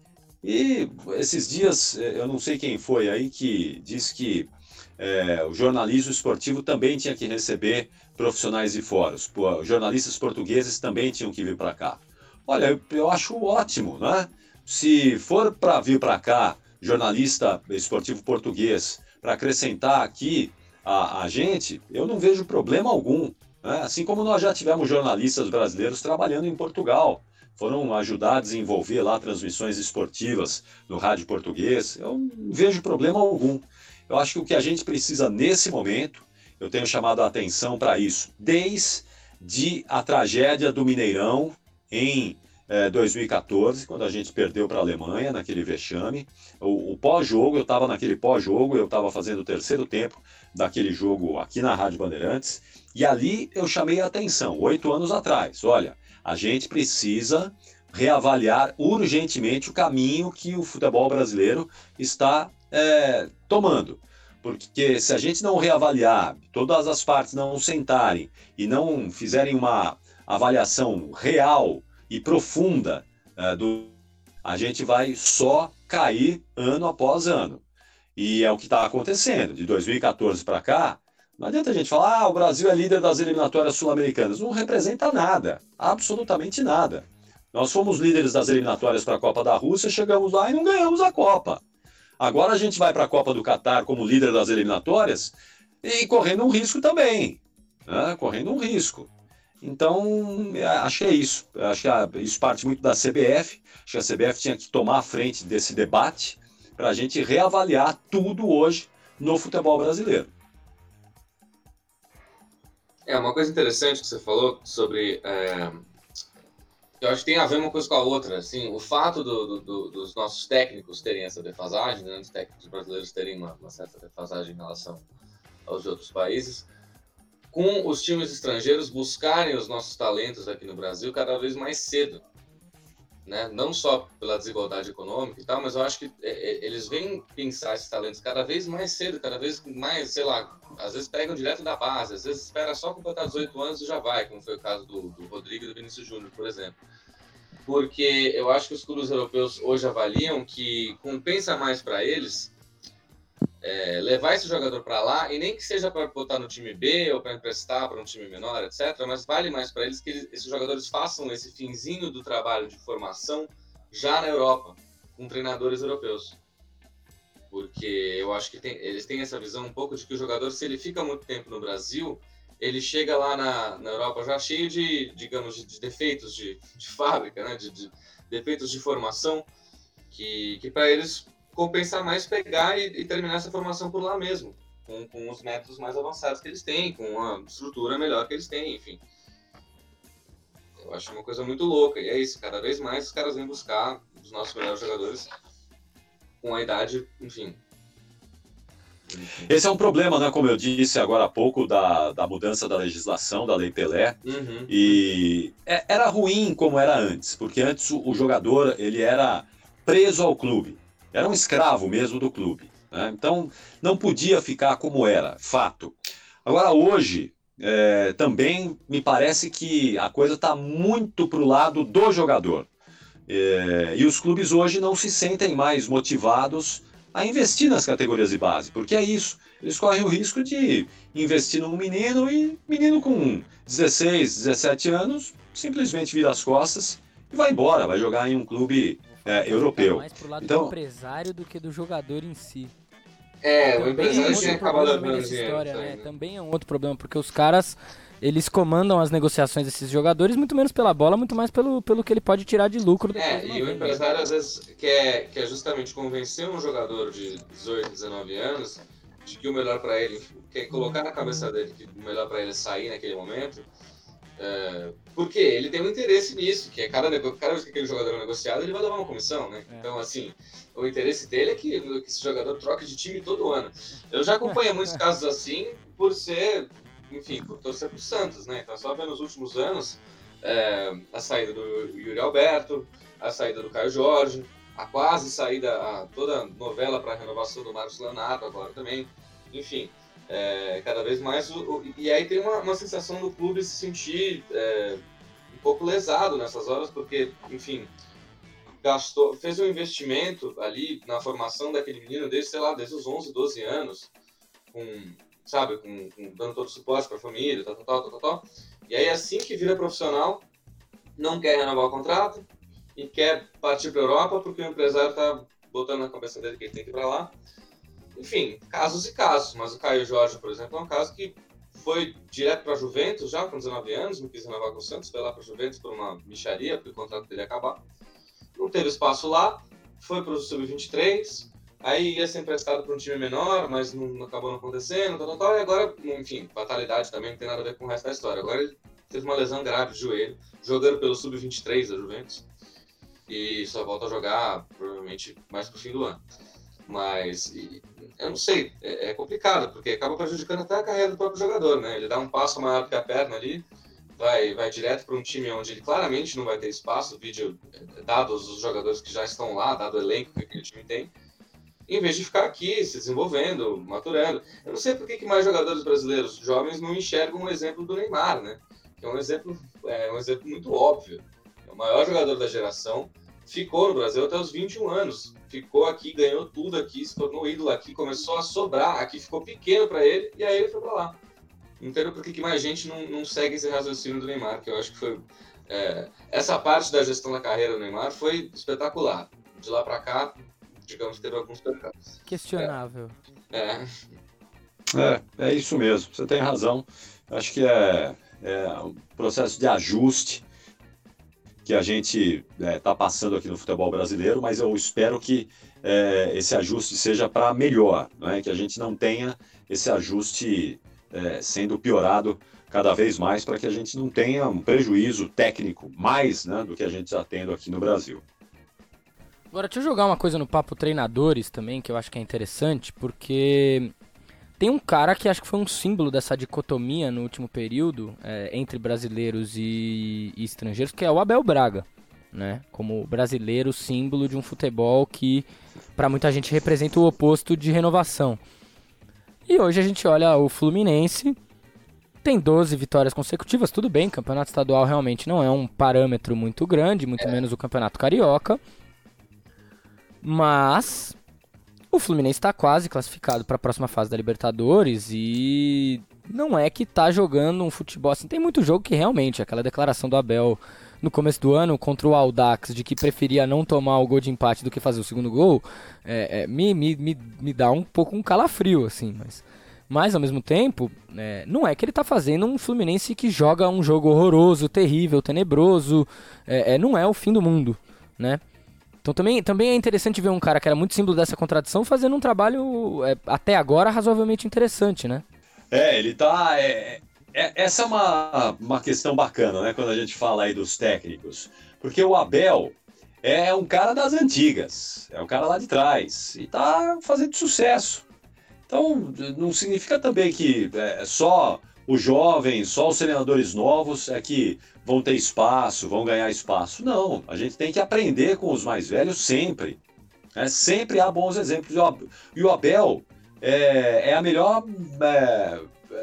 E esses dias, eu não sei quem foi aí que disse que é, o jornalismo esportivo também tinha que receber profissionais de fora, os jornalistas portugueses também tinham que vir para cá. Olha, eu acho ótimo, né? Se for para vir para cá jornalista esportivo português para acrescentar aqui a, a, gente, eu não vejo problema algum. Né? Assim como nós já tivemos jornalistas brasileiros trabalhando em Portugal, foram ajudar a desenvolver lá transmissões esportivas no rádio português, eu não vejo problema algum. Eu acho que o que a gente precisa nesse momento, eu tenho chamado a atenção para isso, desde a tragédia do Mineirão em 2014, é, quando a gente perdeu para a Alemanha naquele vexame. O, o pós-jogo, eu estava naquele pós-jogo, eu estava fazendo o terceiro tempo daquele jogo aqui na Rádio Bandeirantes, e ali eu chamei a atenção, oito anos atrás. Olha, a gente precisa reavaliar urgentemente o caminho que o futebol brasileiro está é, tomando. Porque se a gente não reavaliar, todas as partes não sentarem e não fizerem uma avaliação real e profunda uh, do, a gente vai só cair ano após ano. E é o que está acontecendo. De 2014 para cá, não adianta a gente falar, ah, o Brasil é líder das eliminatórias sul-americanas. Não representa nada, absolutamente nada. Nós fomos líderes das eliminatórias para a Copa da Rússia, chegamos lá e não ganhamos a Copa. Agora a gente vai para a Copa do Catar como líder das eliminatórias e correndo um risco também. Né? Correndo um risco. Então, é, acho que é isso. Acho que isso parte muito da CBF. Acho que a CBF tinha que tomar a frente desse debate para a gente reavaliar tudo hoje no futebol brasileiro. É, uma coisa interessante que você falou sobre. É, eu acho que tem a ver uma coisa com a outra. Assim, o fato do, do, dos nossos técnicos terem essa defasagem, né, os técnicos brasileiros terem uma, uma certa defasagem em relação aos outros países, com os times estrangeiros buscarem os nossos talentos aqui no Brasil cada vez mais cedo. Né? Não só pela desigualdade econômica e tal, mas eu acho que é, é, eles vêm pensar esses talentos cada vez mais cedo, cada vez mais, sei lá, às vezes pegam direto da base, às vezes espera só completar 18 anos e já vai, como foi o caso do, do Rodrigo e do Vinícius Júnior, por exemplo. Porque eu acho que os clubes europeus hoje avaliam que compensa mais para eles é, levar esse jogador para lá, e nem que seja para botar no time B ou para emprestar para um time menor, etc., mas vale mais para eles que eles, esses jogadores façam esse finzinho do trabalho de formação já na Europa, com treinadores europeus. Porque eu acho que tem, eles têm essa visão um pouco de que o jogador, se ele fica muito tempo no Brasil, ele chega lá na, na Europa já cheio de, digamos, de, de defeitos de, de fábrica, né? de, de defeitos de formação, que, que para eles compensar mais pegar e, e, terminar essa formação por lá mesmo, com, com os métodos mais avançados que eles têm, com a estrutura melhor que eles têm, enfim. Eu acho uma coisa muito louca, e é isso, cada vez mais os caras vêm buscar os nossos melhores jogadores com a idade, enfim. Esse é um problema, né? Como eu disse agora há pouco, da, da mudança da legislação, da Lei Pelé. Uhum. E é, era ruim como era antes, porque antes o, o jogador ele era preso ao clube. Era um escravo mesmo do clube. Né? Então, não podia ficar como era, fato. Agora, hoje, é, também me parece que a coisa está muito para o lado do jogador. É, e os clubes hoje não se sentem mais motivados a investir nas categorias de base, porque é isso. Eles correm o risco de investir num menino e menino com 16, 17 anos simplesmente vira as costas e vai embora, vai jogar em um clube é, europeu. mais pro lado então, do empresário do que do jogador em si. É, o empresário tinha acabado dando história, né? Também é um outro problema, porque os caras eles comandam as negociações desses jogadores muito menos pela bola, muito mais pelo, pelo que ele pode tirar de lucro. É, e o empresário às vezes quer, quer justamente convencer um jogador de 18, 19 anos de que o melhor para ele, quer colocar na cabeça dele que o melhor para ele é sair naquele momento é, porque ele tem um interesse nisso, que é cada, cada vez que aquele jogador é negociado, ele vai levar uma comissão, né? É. Então, assim, o interesse dele é que, que esse jogador troque de time todo ano. Eu já acompanhei muitos casos assim, por ser, enfim, por torcer pro Santos, né? Então, só ver nos últimos anos é, a saída do Yuri Alberto, a saída do Caio Jorge, a quase saída, a, toda a novela para a renovação do Marcos Leonardo agora também. Enfim, é, cada vez mais. O, o, e aí tem uma, uma, sensação do clube se sentir é, um pouco lesado nessas horas, porque, enfim, gastou, fez um investimento ali na formação daquele menino desde, sei lá, desde os 11, 12 anos, com, sabe, com, com dando todo o suporte para a família, tal, tal, tal, tal, tal. E aí, assim que vira profissional, não quer renovar o contrato e quer partir para a Europa porque o empresário está botando na cabeça dele que ele tem que ir para lá enfim, casos e casos. Mas o Caio Jorge, por exemplo, é um caso que foi direto para a Juventus já com 19 anos, não quis renovar com o Santos, foi lá para a Juventus por uma micharia, porque o contrato dele ia acabar. Não teve espaço lá, foi para o Sub-23, aí ia ser emprestado para um time menor, mas não, acabou não acontecendo, tal, tal, tal, e agora, enfim, fatalidade também não tem nada a ver com o resto da história. Agora ele teve uma lesão grave de joelho, jogando pelo Sub-23 da Juventus, e só volta a jogar provavelmente mais pro fim do ano. Mas eu não sei, é, é, complicado, porque acaba prejudicando até a carreira do próprio jogador, né? Ele dá um passo maior que a perna ali, vai, vai direto para um time onde ele claramente não vai ter espaço, vídeo, é, dados os jogadores que já estão lá, dado o elenco que aquele time tem, em vez de ficar aqui se desenvolvendo, maturando. Eu não sei por que, que mais jogadores brasileiros jovens não enxergam um exemplo do Neymar, né? Que é um exemplo, é um exemplo muito óbvio. É o maior jogador da geração, ficou no Brasil até os 21 anos. Ficou aqui, ganhou tudo aqui, se tornou ídolo aqui, começou a sobrar. Aqui ficou pequeno para ele e aí ele foi para lá. Não entendo por que mais gente não, não segue esse raciocínio do Neymar, que eu acho que foi. É, essa parte da gestão da carreira do Neymar foi espetacular. De lá para cá, digamos que teve alguns pecados. Questionável. É. é. É, isso mesmo, você tem razão. Acho que é, é um processo de ajuste que a gente está é, tá passando aqui no futebol brasileiro, mas eu espero que é, esse ajuste seja para melhor, né? que a gente não tenha esse ajuste é, sendo piorado cada vez mais para que a gente não tenha um prejuízo técnico mais né, do que a gente está tendo aqui no Brasil. Agora, deixa eu jogar uma coisa no papo treinadores também, que eu acho que é interessante, porque tem um cara que acho que foi um símbolo dessa dicotomia no último período é, entre brasileiros e, e, estrangeiros, que é o Abel Braga, né? Como brasileiro símbolo de um futebol que para muita gente representa o oposto de renovação. E hoje a gente olha o Fluminense, tem 12 vitórias consecutivas, tudo bem, campeonato estadual realmente não é um parâmetro muito grande, muito menos o campeonato carioca. Mas o Fluminense está quase classificado para a próxima fase da Libertadores e não é que tá jogando um futebol assim. Tem muito jogo que realmente, aquela declaração do Abel no começo do ano contra o Aldax de que preferia não tomar o gol de empate do que fazer o segundo gol, é, é, me, me, me, me dá um pouco um calafrio, assim, mas. Mas ao mesmo tempo, é, não é que ele está fazendo um Fluminense que joga um jogo horroroso, terrível, tenebroso. É, é, não é o fim do mundo, né? Então também, também é interessante ver um cara que era muito símbolo dessa contradição fazendo um trabalho é, até agora razoavelmente interessante, né? É, ele tá. É, é, essa é uma, uma questão bacana, né? Quando a gente fala aí dos técnicos. Porque o Abel é um cara das antigas, é um cara lá de trás e tá fazendo sucesso. Então não significa também que é só os jovens, só os treinadores novos é que vão ter espaço, vão ganhar espaço. Não, a gente tem que aprender com os mais velhos sempre. É, sempre há bons exemplos. E o Abel é, é a melhor é,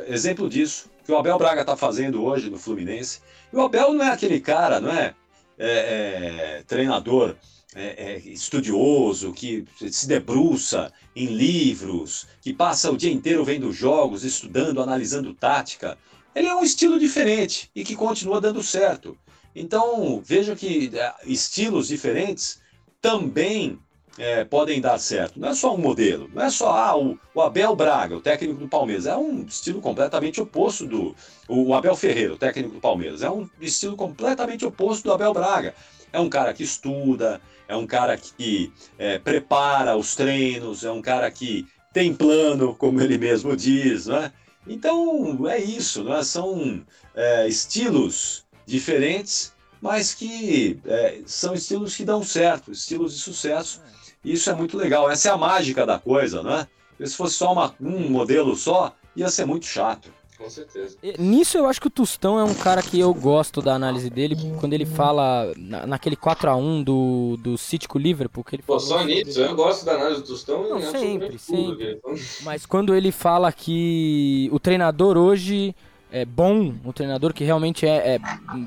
exemplo disso que o Abel Braga está fazendo hoje no Fluminense. E o Abel não é aquele cara, não é, é, é treinador é, é, estudioso, que se debruça em livros, que passa o dia inteiro vendo jogos, estudando, analisando tática. Ele é um estilo diferente e que continua dando certo. Então, veja que é, estilos diferentes também é, podem dar certo. Não é só um modelo, não é só ah, o, o, Abel Braga, o técnico do Palmeiras. É um estilo completamente oposto do. O, o Abel Ferreira, o técnico do Palmeiras. É um estilo completamente oposto do Abel Braga. É um cara que estuda, é um cara que é, prepara os treinos, é um cara que tem plano, como ele mesmo diz, né? Então é isso, né? são é, estilos diferentes, mas que é, são estilos que dão certo, estilos de sucesso. E isso é muito legal. Essa é a mágica da coisa, né? Se fosse só uma, um modelo só, ia ser muito chato. Com certeza. Nisso eu acho que o Tostão é um cara que eu gosto da análise dele, quando ele fala na, naquele 4x1 do, do City com o Liverpool. Que ele Pô, só nisso, eu gosto da análise do Tostão. Não, sempre, sempre. Mas quando ele fala que o treinador hoje é bom, o treinador que realmente é, é,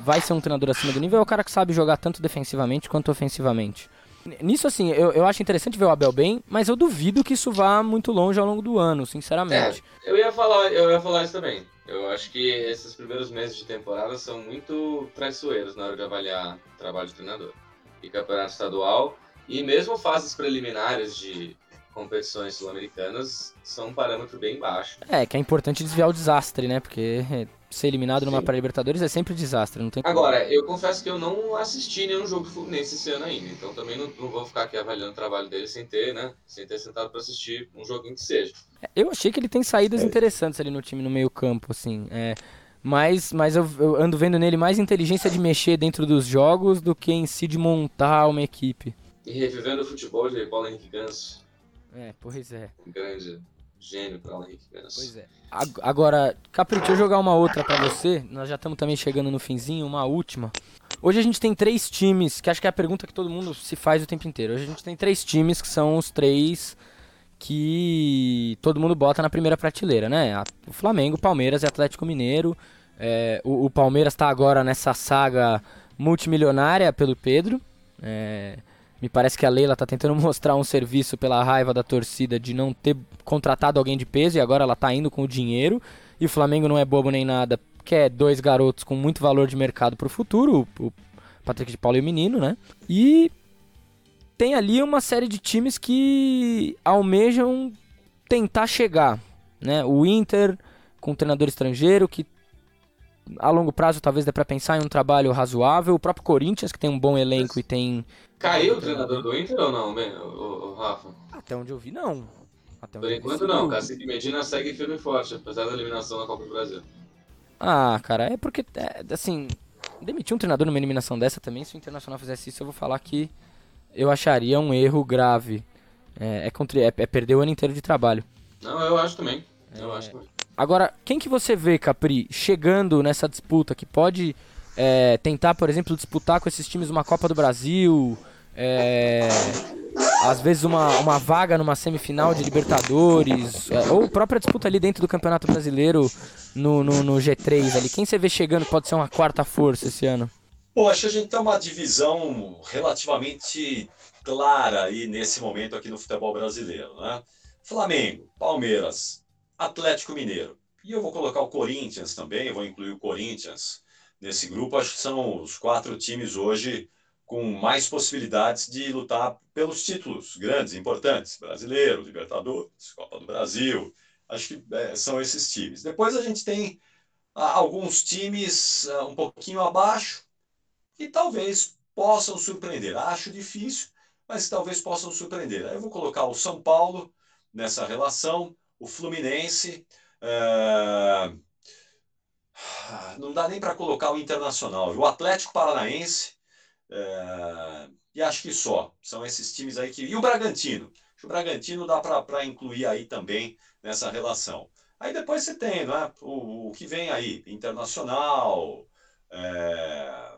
vai ser um treinador acima do nível, é o cara que sabe jogar tanto defensivamente quanto ofensivamente. Nisso, assim, eu, eu acho interessante ver o Abel bem, mas eu duvido que isso vá muito longe ao longo do ano, sinceramente. É, eu ia falar, eu ia falar isso também. Eu acho que esses primeiros meses de temporada são muito traiçoeiros na hora de avaliar o trabalho de treinador. E campeonato estadual, e mesmo fases preliminares de competições sul-americanas são um parâmetro bem baixo. É, que é importante desviar o desastre, né? Porque ser eliminado numa pré-libertadores é sempre um desastre, não tem Agora, eu confesso que eu não assisti nenhum jogo do Fluminense esse ano ainda, então também não, não vou ficar aqui avaliando o trabalho dele sem ter, né, sem ter sentado para assistir um joguinho que seja. É, eu achei que ele tem saídas é. interessantes ali no time no meio campo, assim, é, mas, mas eu, eu, ando vendo nele mais inteligência de mexer dentro dos jogos do que em si de montar uma equipe. E revivendo o futebol de Paulo Henrique Ganso. É, pois é. Grande gênio para o Henrique. Pois é. Agora, Capri, deixa eu jogar uma outra para você. Nós já estamos também chegando no finzinho, uma última. Hoje a gente tem três times, que acho que é a pergunta que todo mundo se faz o tempo inteiro. Hoje a gente tem três times que são os três que todo mundo bota na primeira prateleira, né? O Flamengo, Palmeiras e Atlético Mineiro. É, o, o, Palmeiras está agora nessa saga multimilionária pelo Pedro. É, me parece que a Leila tá tentando mostrar um serviço pela raiva da torcida de não ter contratado alguém de peso e agora ela tá indo com o dinheiro. E o Flamengo não é bobo nem nada, quer dois garotos com muito valor de mercado pro futuro, o Patrick de Paulo e o Menino, né? E tem ali uma série de times que almejam tentar chegar, né? O Inter com um treinador estrangeiro que a longo prazo talvez dê para pensar em um trabalho razoável. O próprio Corinthians, que tem um bom elenco e tem. Caiu o treinador do Inter ou não, o, o Rafa? Até onde eu vi, não. Até Por enquanto não, Cacique Medina segue firme e forte, apesar da eliminação na Copa do Brasil. Ah, cara, é porque, é, assim, demitir um treinador numa eliminação dessa também, se o Internacional fizesse isso, eu vou falar que eu acharia um erro grave. É, é, contra, é, é perder o ano inteiro de trabalho. Não, eu acho também. Eu é... acho também. Agora, quem que você vê, Capri, chegando nessa disputa que pode é, tentar, por exemplo, disputar com esses times uma Copa do Brasil, é, às vezes uma, uma vaga numa semifinal de Libertadores, é, ou própria disputa ali dentro do Campeonato Brasileiro no, no, no, G3 ali. Quem você vê chegando pode ser uma quarta força esse ano? Pô, acho que a gente tem uma divisão relativamente clara aí nesse momento aqui no futebol brasileiro, né? Flamengo, Palmeiras, Atlético Mineiro. E eu vou colocar o Corinthians também, vou incluir o Corinthians nesse grupo. Acho que são os quatro times hoje com mais possibilidades de lutar pelos títulos grandes, importantes, brasileiro, Libertadores, Copa do Brasil. Acho que é, são esses times. Depois a gente tem ah, alguns times ah, um pouquinho abaixo e talvez possam surpreender. Acho difícil, mas talvez possam surpreender. Aí eu vou colocar o São Paulo nessa relação, o Fluminense. É... Não dá nem para colocar o Internacional. O Atlético Paranaense. É... E acho que só. São esses times aí que. E o Bragantino. O Bragantino dá para incluir aí também nessa relação. Aí depois você tem né, o, o que vem aí, Internacional. É,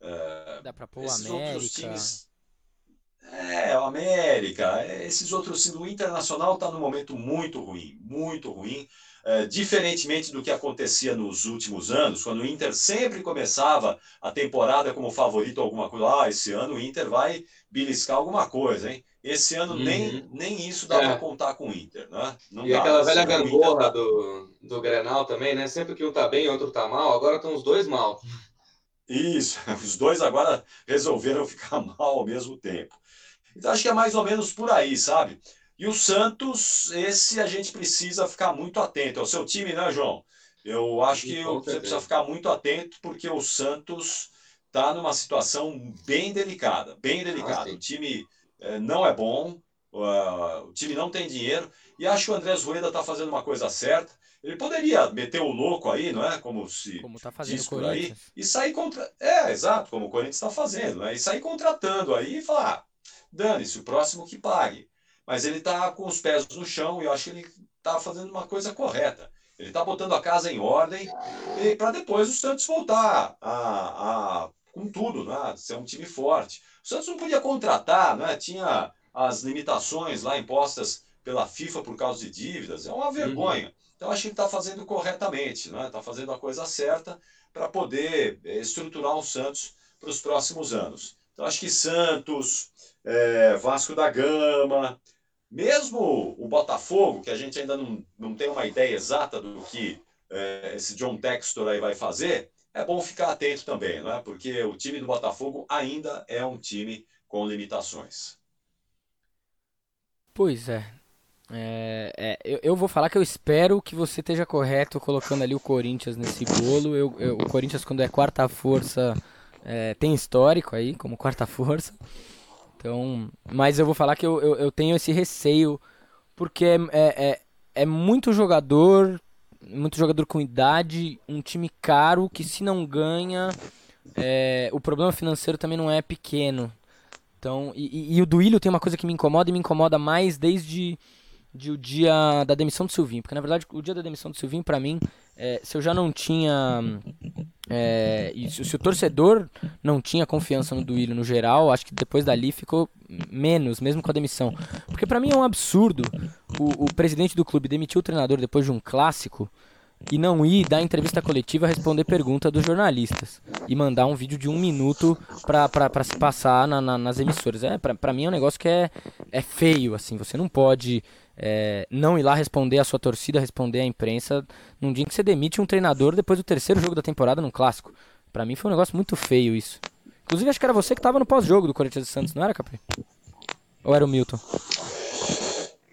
é, dá para pôr o América. Times, é, o América, esses outros, o Internacional está num momento muito ruim, muito ruim, é, diferentemente do que acontecia nos últimos anos, quando o Inter sempre começava a temporada como favorito alguma coisa. Ah, esse ano o Inter vai beliscar alguma coisa, hein? Esse ano uhum. nem, nem isso dá é. para contar com o Inter, né? Não e dá, aquela velha gangorra tá... do, do Grenal também, né? Sempre que um tá bem, outro tá mal, agora estão os dois mal. Isso, os dois agora resolveram ficar mal ao mesmo tempo. Então acho que é mais ou menos por aí, sabe? E o Santos, esse a gente precisa ficar muito atento. É o seu time, né, João? Eu acho que você precisa ficar muito atento porque o Santos está numa situação bem delicada, bem delicada. Ah, o time é, não é bom, uh, o time não tem dinheiro e acho que o Andrés Rueda está fazendo uma coisa certa. Ele poderia meter o louco aí, não é? Como se como tá fazendo diz por aí e sair contra. É, exato, como o Corinthians está fazendo, né? E sair contratando aí e falar, ah, dane-se, o próximo que pague. Mas ele está com os pés no chão e eu acho que ele está fazendo uma coisa correta. Ele está botando a casa em ordem para depois o Santos voltar a, a, com tudo, né? ser um time forte. O Santos não podia contratar, né? tinha as limitações lá impostas pela FIFA por causa de dívidas. É uma vergonha. Uhum. Então acho que ele está fazendo corretamente, está né? Tá fazendo a coisa certa para poder eh, estruturar o Santos para os próximos anos. Então acho que Santos, é, Vasco da Gama, mesmo o Botafogo, que a gente ainda não, não tem uma ideia exata do que é, esse John Textor aí vai fazer, é bom ficar atento também, né? porque o time do Botafogo ainda é um time com limitações. Pois é. é, é eu, eu, vou falar que eu espero que você esteja correto colocando ali o Corinthians nesse bolo. Eu, eu, o Corinthians, quando é quarta força, é, tem histórico aí como quarta força. Então, mas eu vou falar que eu, eu, eu tenho esse receio, porque é, é, é, é muito jogador, muito jogador com idade, um time caro que se não ganha, é, o problema financeiro também não é pequeno. Então, e, e, e o Duílio tem uma coisa que me incomoda e me incomoda mais desde de o dia da demissão do Silvinho. Porque na verdade o dia da demissão do Silvinho, para mim, é, se eu já não tinha. É, se, se, o torcedor não tinha confiança no Duílio no geral, acho que depois dali ficou menos, mesmo com a demissão. Porque para mim é um absurdo o, o presidente do clube demitir o treinador depois de um clássico e não ir dar entrevista coletiva responder pergunta dos jornalistas e mandar um vídeo de um minuto pra se passar na, na, nas emissoras. É, pra mim é um negócio que é, é feio, assim, você não pode é, não ir lá responder a sua torcida, responder a imprensa num dia que você demite um treinador depois do terceiro jogo da temporada num clássico. Para mim foi um negócio muito feio isso. Inclusive acho que era você que tava no pós-jogo do Corinthians e Santos, não era, Capri? Ou era o Milton?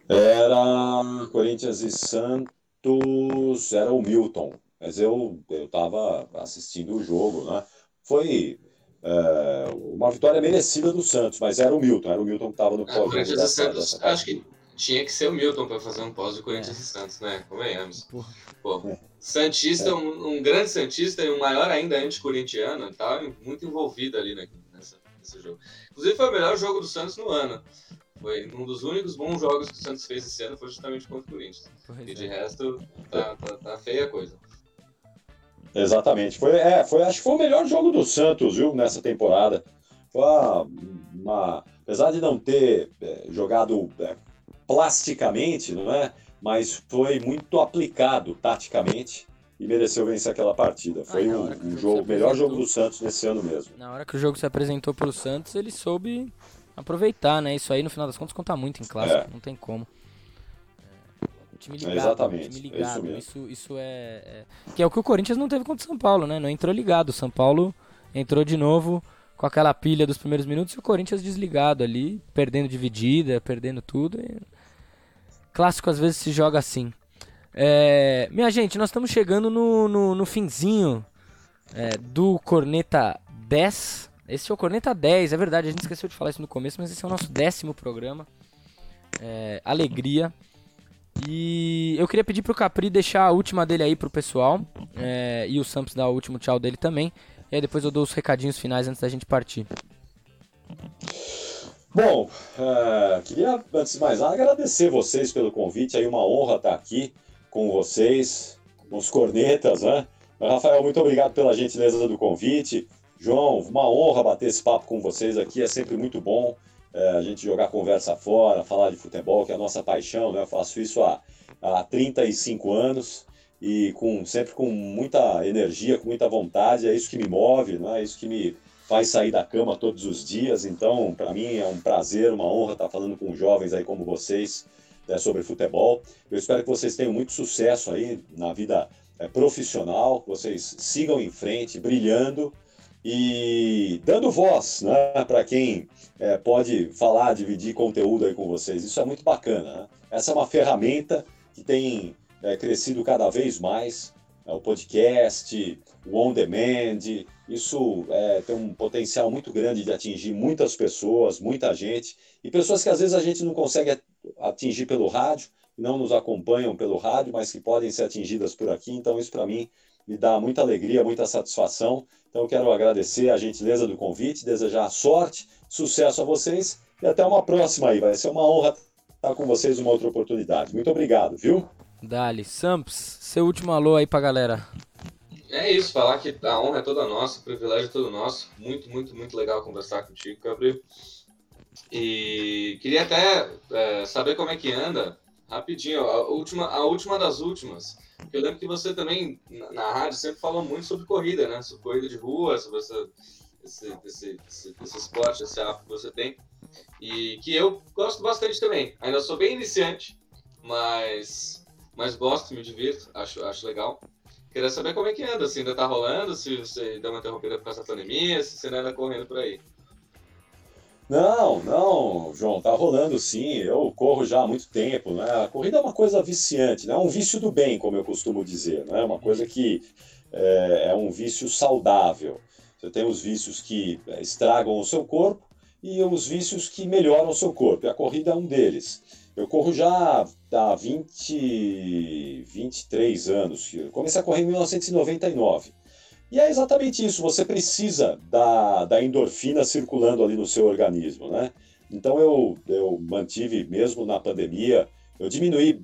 Era Corinthians e Santos, era o Milton. Mas eu, eu tava assistindo o jogo, né? Foi é, uma vitória merecida do Santos, mas era o Milton, era o Milton que estava no pós-jogo. Corinthians e Santos, acho que tinha que ser o Milton para fazer um pós de Corinthians é. e Santos, né? Convenhamos. Pô, Santista, é. um, um, grande Santista e um maior ainda anti-corintiano, estava muito envolvido ali né, nessa, nesse jogo. Inclusive foi o melhor jogo do Santos no ano. Foi um dos únicos bons jogos que o Santos fez esse ano foi justamente contra o Corinthians. Pois e de é. resto, tá, tá, tá, feia a coisa. Exatamente. Foi, é, foi, acho que foi o melhor jogo do Santos, viu, nessa temporada. Foi uma, uma apesar de não ter é, jogado é, plasticamente, não é? Mas foi muito aplicado taticamente e mereceu vencer aquela partida. Foi ah, um, um jogo, melhor jogo do Santos nesse ano mesmo. Na hora que o jogo se apresentou para o Santos, ele soube aproveitar, né? Isso aí, no final das contas, conta muito em clássico, é. não tem como. É, time ligado, Exatamente. time ligado. É isso, isso, isso é, é, Que é o que o Corinthians não teve contra o São Paulo, né? Não entrou ligado. O São Paulo entrou de novo com aquela pilha dos primeiros minutos e o Corinthians desligado ali, perdendo dividida, perdendo tudo. E Clássico às vezes se joga assim. É, minha gente, nós estamos chegando no, no, no finzinho é, do Corneta 10. Esse é o Corneta 10, é verdade, a gente esqueceu de falar isso no começo, mas esse é o nosso décimo programa. É, alegria. E eu queria pedir pro Capri deixar a última dele aí pro pessoal. É, e o Samps dar o último tchau dele também. E aí depois eu dou os recadinhos finais antes da gente partir. Bom, uh, queria, antes de mais nada, agradecer vocês pelo convite. Aí uma honra estar aqui com vocês, os cornetas, né? Rafael, muito obrigado pela gentileza do convite. João, uma honra bater esse papo com vocês aqui. É sempre muito bom é, a gente jogar conversa fora, falar de futebol, que é a nossa paixão, né? Eu faço isso há, há 35 anos e com, sempre com muita energia, com muita vontade. É isso que me move, não é isso que me faz sair da cama todos os dias. Então, para mim é um prazer, uma honra estar falando com jovens aí como vocês né, sobre futebol. Eu espero que vocês tenham muito sucesso aí na vida é, profissional, que vocês sigam em frente, brilhando e dando voz né, para quem é, pode falar, dividir conteúdo aí com vocês. Isso é muito bacana. Né? Essa é uma ferramenta que tem é, crescido cada vez mais. É, o podcast, o on demand, isso é, tem um potencial muito grande de atingir muitas pessoas, muita gente, e pessoas que às vezes a gente não consegue atingir pelo rádio, não nos acompanham pelo rádio, mas que podem ser atingidas por aqui. Então, isso para mim me dá muita alegria, muita satisfação. Então, eu quero agradecer a gentileza do convite, desejar sorte, sucesso a vocês e até uma próxima aí. Vai ser uma honra estar com vocês uma outra oportunidade. Muito obrigado, viu? Dali. Samps, seu último alô aí pra galera. É isso, falar que a honra é toda nossa, o privilégio é todo nosso. Muito, muito, muito legal conversar contigo, Gabriel. E queria até é, saber como é que anda, rapidinho, a última, a última das últimas. Eu lembro que você também, na, na rádio, sempre falou muito sobre corrida, né? Sobre corrida de rua, sobre essa, esse, esse, esse, esse esporte, esse hábito que você tem. E que eu gosto bastante também. Ainda sou bem iniciante, mas, mas gosto, me divirto, acho, acho legal. Queria saber como é que anda, se ainda tá rolando, se você deu uma interrompida por essa pandemia, se você ainda anda correndo por aí. Não, não, João, tá rolando sim. Eu corro já há muito tempo, né? A corrida é uma coisa viciante, né? É um vício do bem, como eu costumo dizer, né? É uma coisa que é, é um vício saudável. Você tem os vícios que estragam o seu corpo e os vícios que melhoram o seu corpo. E a corrida é um deles. Eu corro já há 20, 23 anos. Eu comecei a correr em 1999. E é exatamente isso, você precisa da, da endorfina circulando ali no seu organismo, né? Então eu, eu mantive, mesmo na pandemia, eu diminuí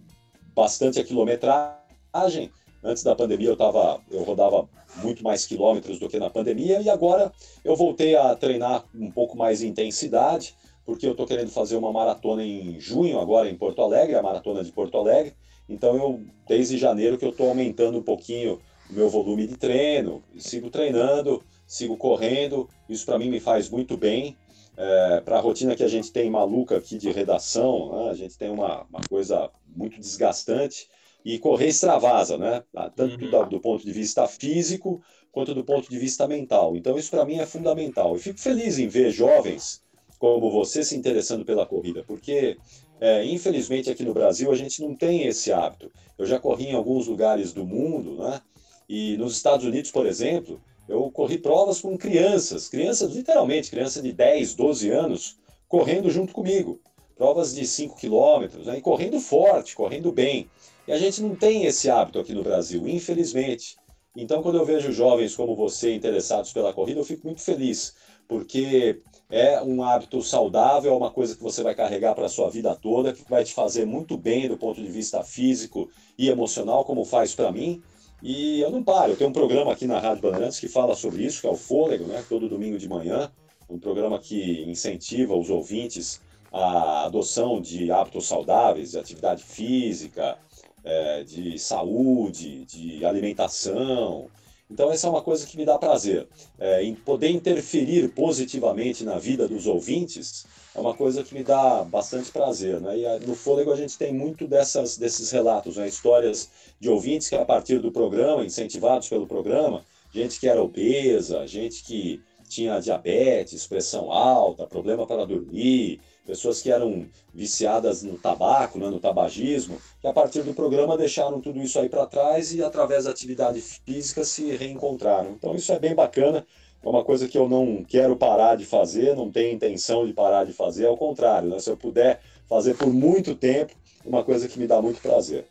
bastante a quilometragem. Antes da pandemia eu, tava, eu rodava muito mais quilômetros do que na pandemia e agora eu voltei a treinar um pouco mais intensidade porque eu estou querendo fazer uma maratona em junho, agora em Porto Alegre, a maratona de Porto Alegre. Então, eu, desde janeiro que eu estou aumentando um pouquinho o meu volume de treino, sigo treinando, sigo correndo, isso para mim me faz muito bem. É, para a rotina que a gente tem maluca aqui de redação, né? a gente tem uma, uma coisa muito desgastante e correr extravasa, né? tanto uhum. do, do ponto de vista físico quanto do ponto de vista mental. Então isso para mim é fundamental. Eu fico feliz em ver jovens como você se interessando pela corrida, porque é, infelizmente aqui no Brasil a gente não tem esse hábito. Eu já corri em alguns lugares do mundo, né? E nos Estados Unidos, por exemplo, eu corri provas com crianças, crianças literalmente, crianças de 10, 12 anos, correndo junto comigo. Provas de 5 quilômetros, né? e correndo forte, correndo bem. E a gente não tem esse hábito aqui no Brasil, infelizmente. Então, quando eu vejo jovens como você interessados pela corrida, eu fico muito feliz, porque é um hábito saudável, é uma coisa que você vai carregar para a sua vida toda, que vai te fazer muito bem do ponto de vista físico e emocional, como faz para mim. E eu não paro, eu tenho um programa aqui na Rádio Bandeirantes que fala sobre isso, que é o Fôlego, né? todo domingo de manhã, um programa que incentiva os ouvintes a adoção de hábitos saudáveis, de atividade física, é, de saúde, de alimentação, então, essa é uma coisa que me dá prazer. É, em poder interferir positivamente na vida dos ouvintes é uma coisa que me dá bastante prazer. Né? E no Fôlego a gente tem muito dessas, desses relatos, né? histórias de ouvintes que, a partir do programa, incentivados pelo programa, gente que era obesa, gente que tinha diabetes, pressão alta, problema para dormir, pessoas que eram viciadas no tabaco, né, no tabagismo, que a partir do programa deixaram tudo isso aí para trás e através da atividade física se reencontraram. Então isso é bem bacana, é uma coisa que eu não quero parar de fazer, não tenho intenção de parar de fazer, ao contrário, né, se eu puder fazer por muito tempo, uma coisa que me dá muito prazer.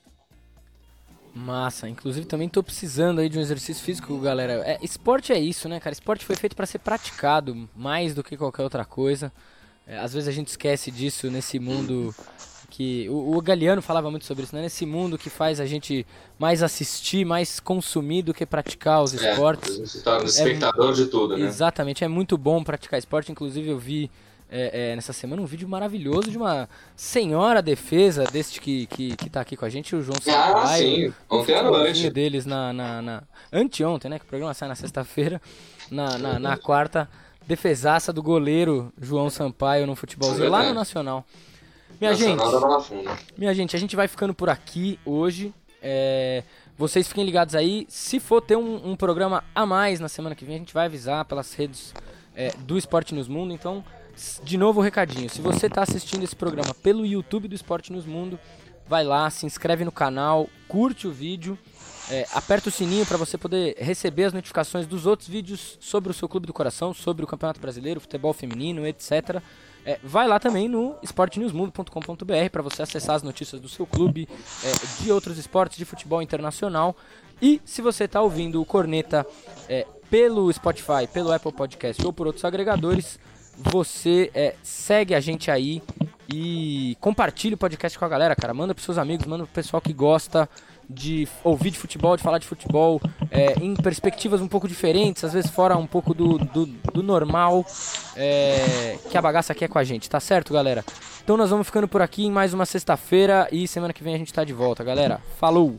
Massa, inclusive também tô precisando aí de um exercício físico, galera. É, esporte é isso, né, cara? Esporte foi feito para ser praticado mais do que qualquer outra coisa. É, às vezes a gente esquece disso nesse mundo que o, o Galeano falava muito sobre isso, né? Nesse mundo que faz a gente mais assistir, mais consumir do que praticar os é, esportes. Você torna é, espectador de tudo, né? Exatamente, é muito bom praticar esporte. Inclusive eu vi é, é, nessa semana um vídeo maravilhoso de uma senhora defesa deste que, que, que tá aqui com a gente, o João Sampaio. Ah, sim, ontem à noite. deles na, na, na... Anteontem, né? Que o programa sai na sexta-feira. Na, na, na quarta defesaça do goleiro João Sampaio no futebolzinho lá no Nacional. Minha Nacional gente, minha gente, a gente vai ficando por aqui hoje. É, vocês fiquem ligados aí. Se for ter um, um, programa a mais na semana que vem, a gente vai avisar pelas redes é, do Esporte Nos Mundo. Então, de novo o recadinho. Se você está assistindo esse programa pelo YouTube do Esporte Nos Mundo, vai lá, se inscreve no canal, curte o vídeo é, aperta o sininho para você poder receber as notificações dos outros vídeos sobre o seu clube do coração, sobre o Campeonato Brasileiro, futebol feminino, etc. É, vai lá também no esportenewsmundo.com.br para você acessar as notícias do seu clube, é, de outros esportes, de futebol internacional. E se você está ouvindo o Corneta é, pelo Spotify, pelo Apple Podcast ou por outros agregadores, você é, segue a gente aí E compartilhe o podcast com a galera, cara. Manda pros seus amigos, manda pro pessoal que gosta de ouvir de futebol, de falar de futebol, é, em perspectivas um pouco diferentes, às vezes fora um pouco do, do, do normal é, que a bagaça quer com a gente, tá certo, galera? Então nós vamos ficando por aqui em mais uma sexta-feira e semana que vem a gente tá de volta, galera. Falou!